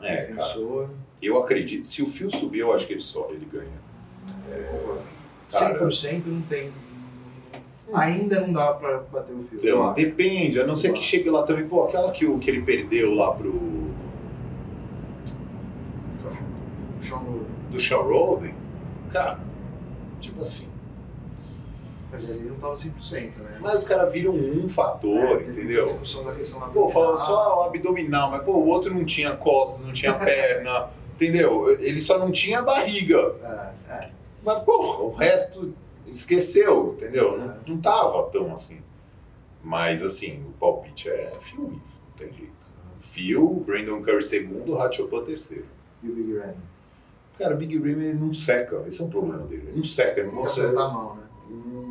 É, cara. defensor. Eu acredito. Se o fio subir, eu acho que ele só ele ganha. Cara. 100% não tem. Ainda não dá para bater o eu Então, acho. depende, a não ser que chegue lá também, pô, aquela que, o, que ele perdeu lá pro. Sean do Shaw Roden, cara, tipo assim. Mas ele não tava 100%, né? Mas os caras viram um fator, É, entendeu? da questão da Pô, falando só o abdominal, mas pô, o outro não tinha costas, não tinha perna, entendeu? Ele só não tinha barriga. É, é. Mas, porra, o resto esqueceu, entendeu? Não, não tava tão assim. Mas, assim, o palpite é Ivo, não tem jeito. Fio, Brandon Curry segundo, Hatchopan terceiro. E o Big Ramy. Cara, o Big Rim ele não seca, esse é um problema dele. Ele não seca, ele não consegue. a mão, né?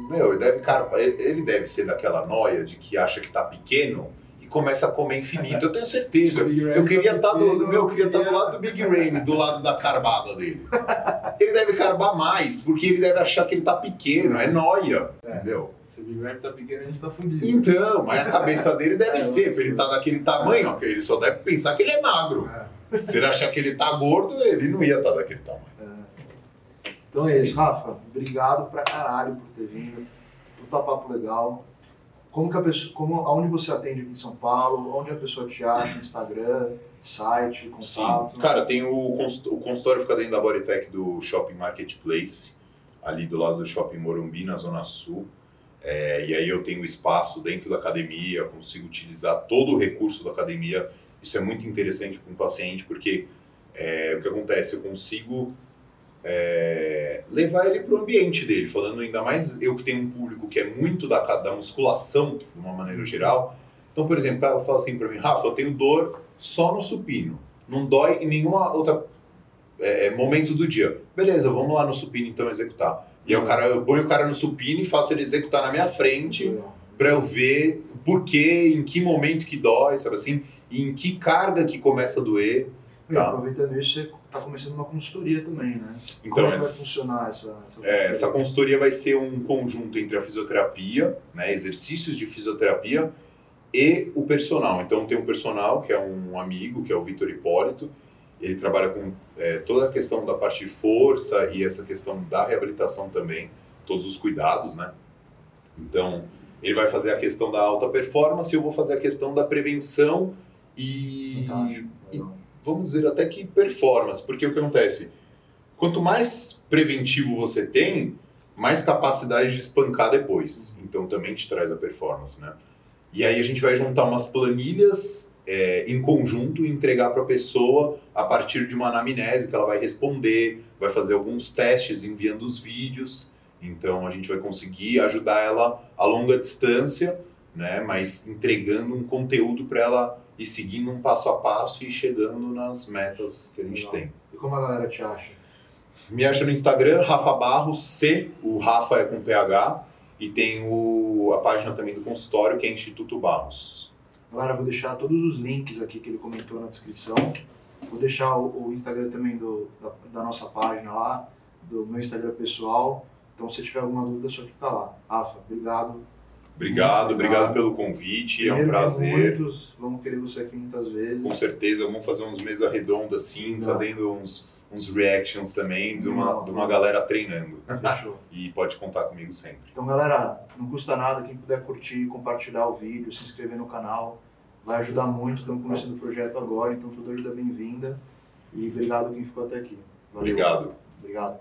Meu, ele deve, cara, ele deve ser daquela noia de que acha que tá pequeno começa a comer infinito. Eu tenho certeza. Eu queria estar do, do- meu, eu queria estar do lado do Big Ramy, do lado da carbada dele. Ele deve carbar mais, porque ele deve achar que ele tá pequeno, é noia, entendeu? Se o Big Ramy tá pequeno, a gente tá fudido. Então, mas a cabeça dele deve É, ser, pra ele tá daquele tamanho, ó, ele só deve pensar que ele é magro. É. Se ele achar que ele tá gordo, ele não ia estar daquele tamanho. Então é isso, Rafa. Obrigado pra caralho por ter vindo. Puta papo legal. Como que a pessoa, como, aonde você atende aqui em São Paulo? Onde a pessoa te acha? Instagram, site, Sim. contato? Cara, tem o, o consultório fica dentro da Bodytech do Shopping Marketplace, ali do lado do Shopping Morumbi, na Zona Sul. É, e aí eu tenho espaço dentro da academia, consigo utilizar todo o recurso da academia. Isso é muito interessante para um paciente, porque é, o que acontece? Eu consigo é, levar ele para o ambiente dele, falando ainda mais eu que tenho um público que é muito da, da musculação, de uma maneira geral. Então, por exemplo, o cara fala assim para mim, Rafa, eu tenho dor só no supino, não dói em nenhuma outra é, é momento do dia. Beleza, vamos lá no supino então executar. E aí o cara, eu ponho o cara no supino e faço ele executar na minha frente para eu ver por que, em que momento que dói, sabe assim, e em que carga que começa a doer. E Tá. aproveitando isso, você está começando uma consultoria também, né? Então, Como é que vai essa- funcionar essa, essa É, essa consultoria vai ser um conjunto entre a fisioterapia, né, exercícios de fisioterapia e o personal. Então tem um personal que é um amigo, que é o Vitor Hipólito. Ele trabalha com é, toda a questão da parte de força e essa questão da reabilitação também, todos os cuidados, né? Então ele vai fazer a questão da alta performance, eu vou fazer a questão da prevenção e Fantástico. e-. vamos dizer até que performance, porque o que acontece? Quanto mais preventivo você tem, mais capacidade de espancar depois. Então também te traz a performance, né? E aí a gente vai juntar umas planilhas é, em conjunto e entregar para a pessoa a partir de uma anamnese que ela vai responder, vai fazer alguns testes enviando os vídeos. Então a gente vai conseguir ajudar ela a longa distância, né? Mas entregando um conteúdo para ela e seguindo um passo a passo e chegando nas metas que a gente Legal. tem. E como a galera te acha? Me acha no Instagram, Rafa Barros C, o Rafa é com PH, e tem o, a página também do consultório, que é Instituto Barros. Galera, vou deixar todos os links aqui que ele comentou na descrição. Vou deixar o, o Instagram também do, da, da nossa página lá, do meu Instagram pessoal. Então, se tiver alguma dúvida, é só clicar lá. Rafa, obrigado. Obrigado, obrigado pelo convite, é um Primeiro prazer. Muitos vamos querer você aqui muitas vezes. Com certeza, vamos fazer uns mesa redonda assim, Legal. fazendo uns, uns reactions também de uma, de uma galera treinando. Fechou. E pode contar comigo sempre. Então, galera, não custa nada. Quem puder curtir, compartilhar o vídeo, se inscrever no canal, vai ajudar muito. Estamos começando o projeto agora, então toda ajuda é bem-vinda. E obrigado quem ficou até aqui. Valeu. Obrigado. Obrigado.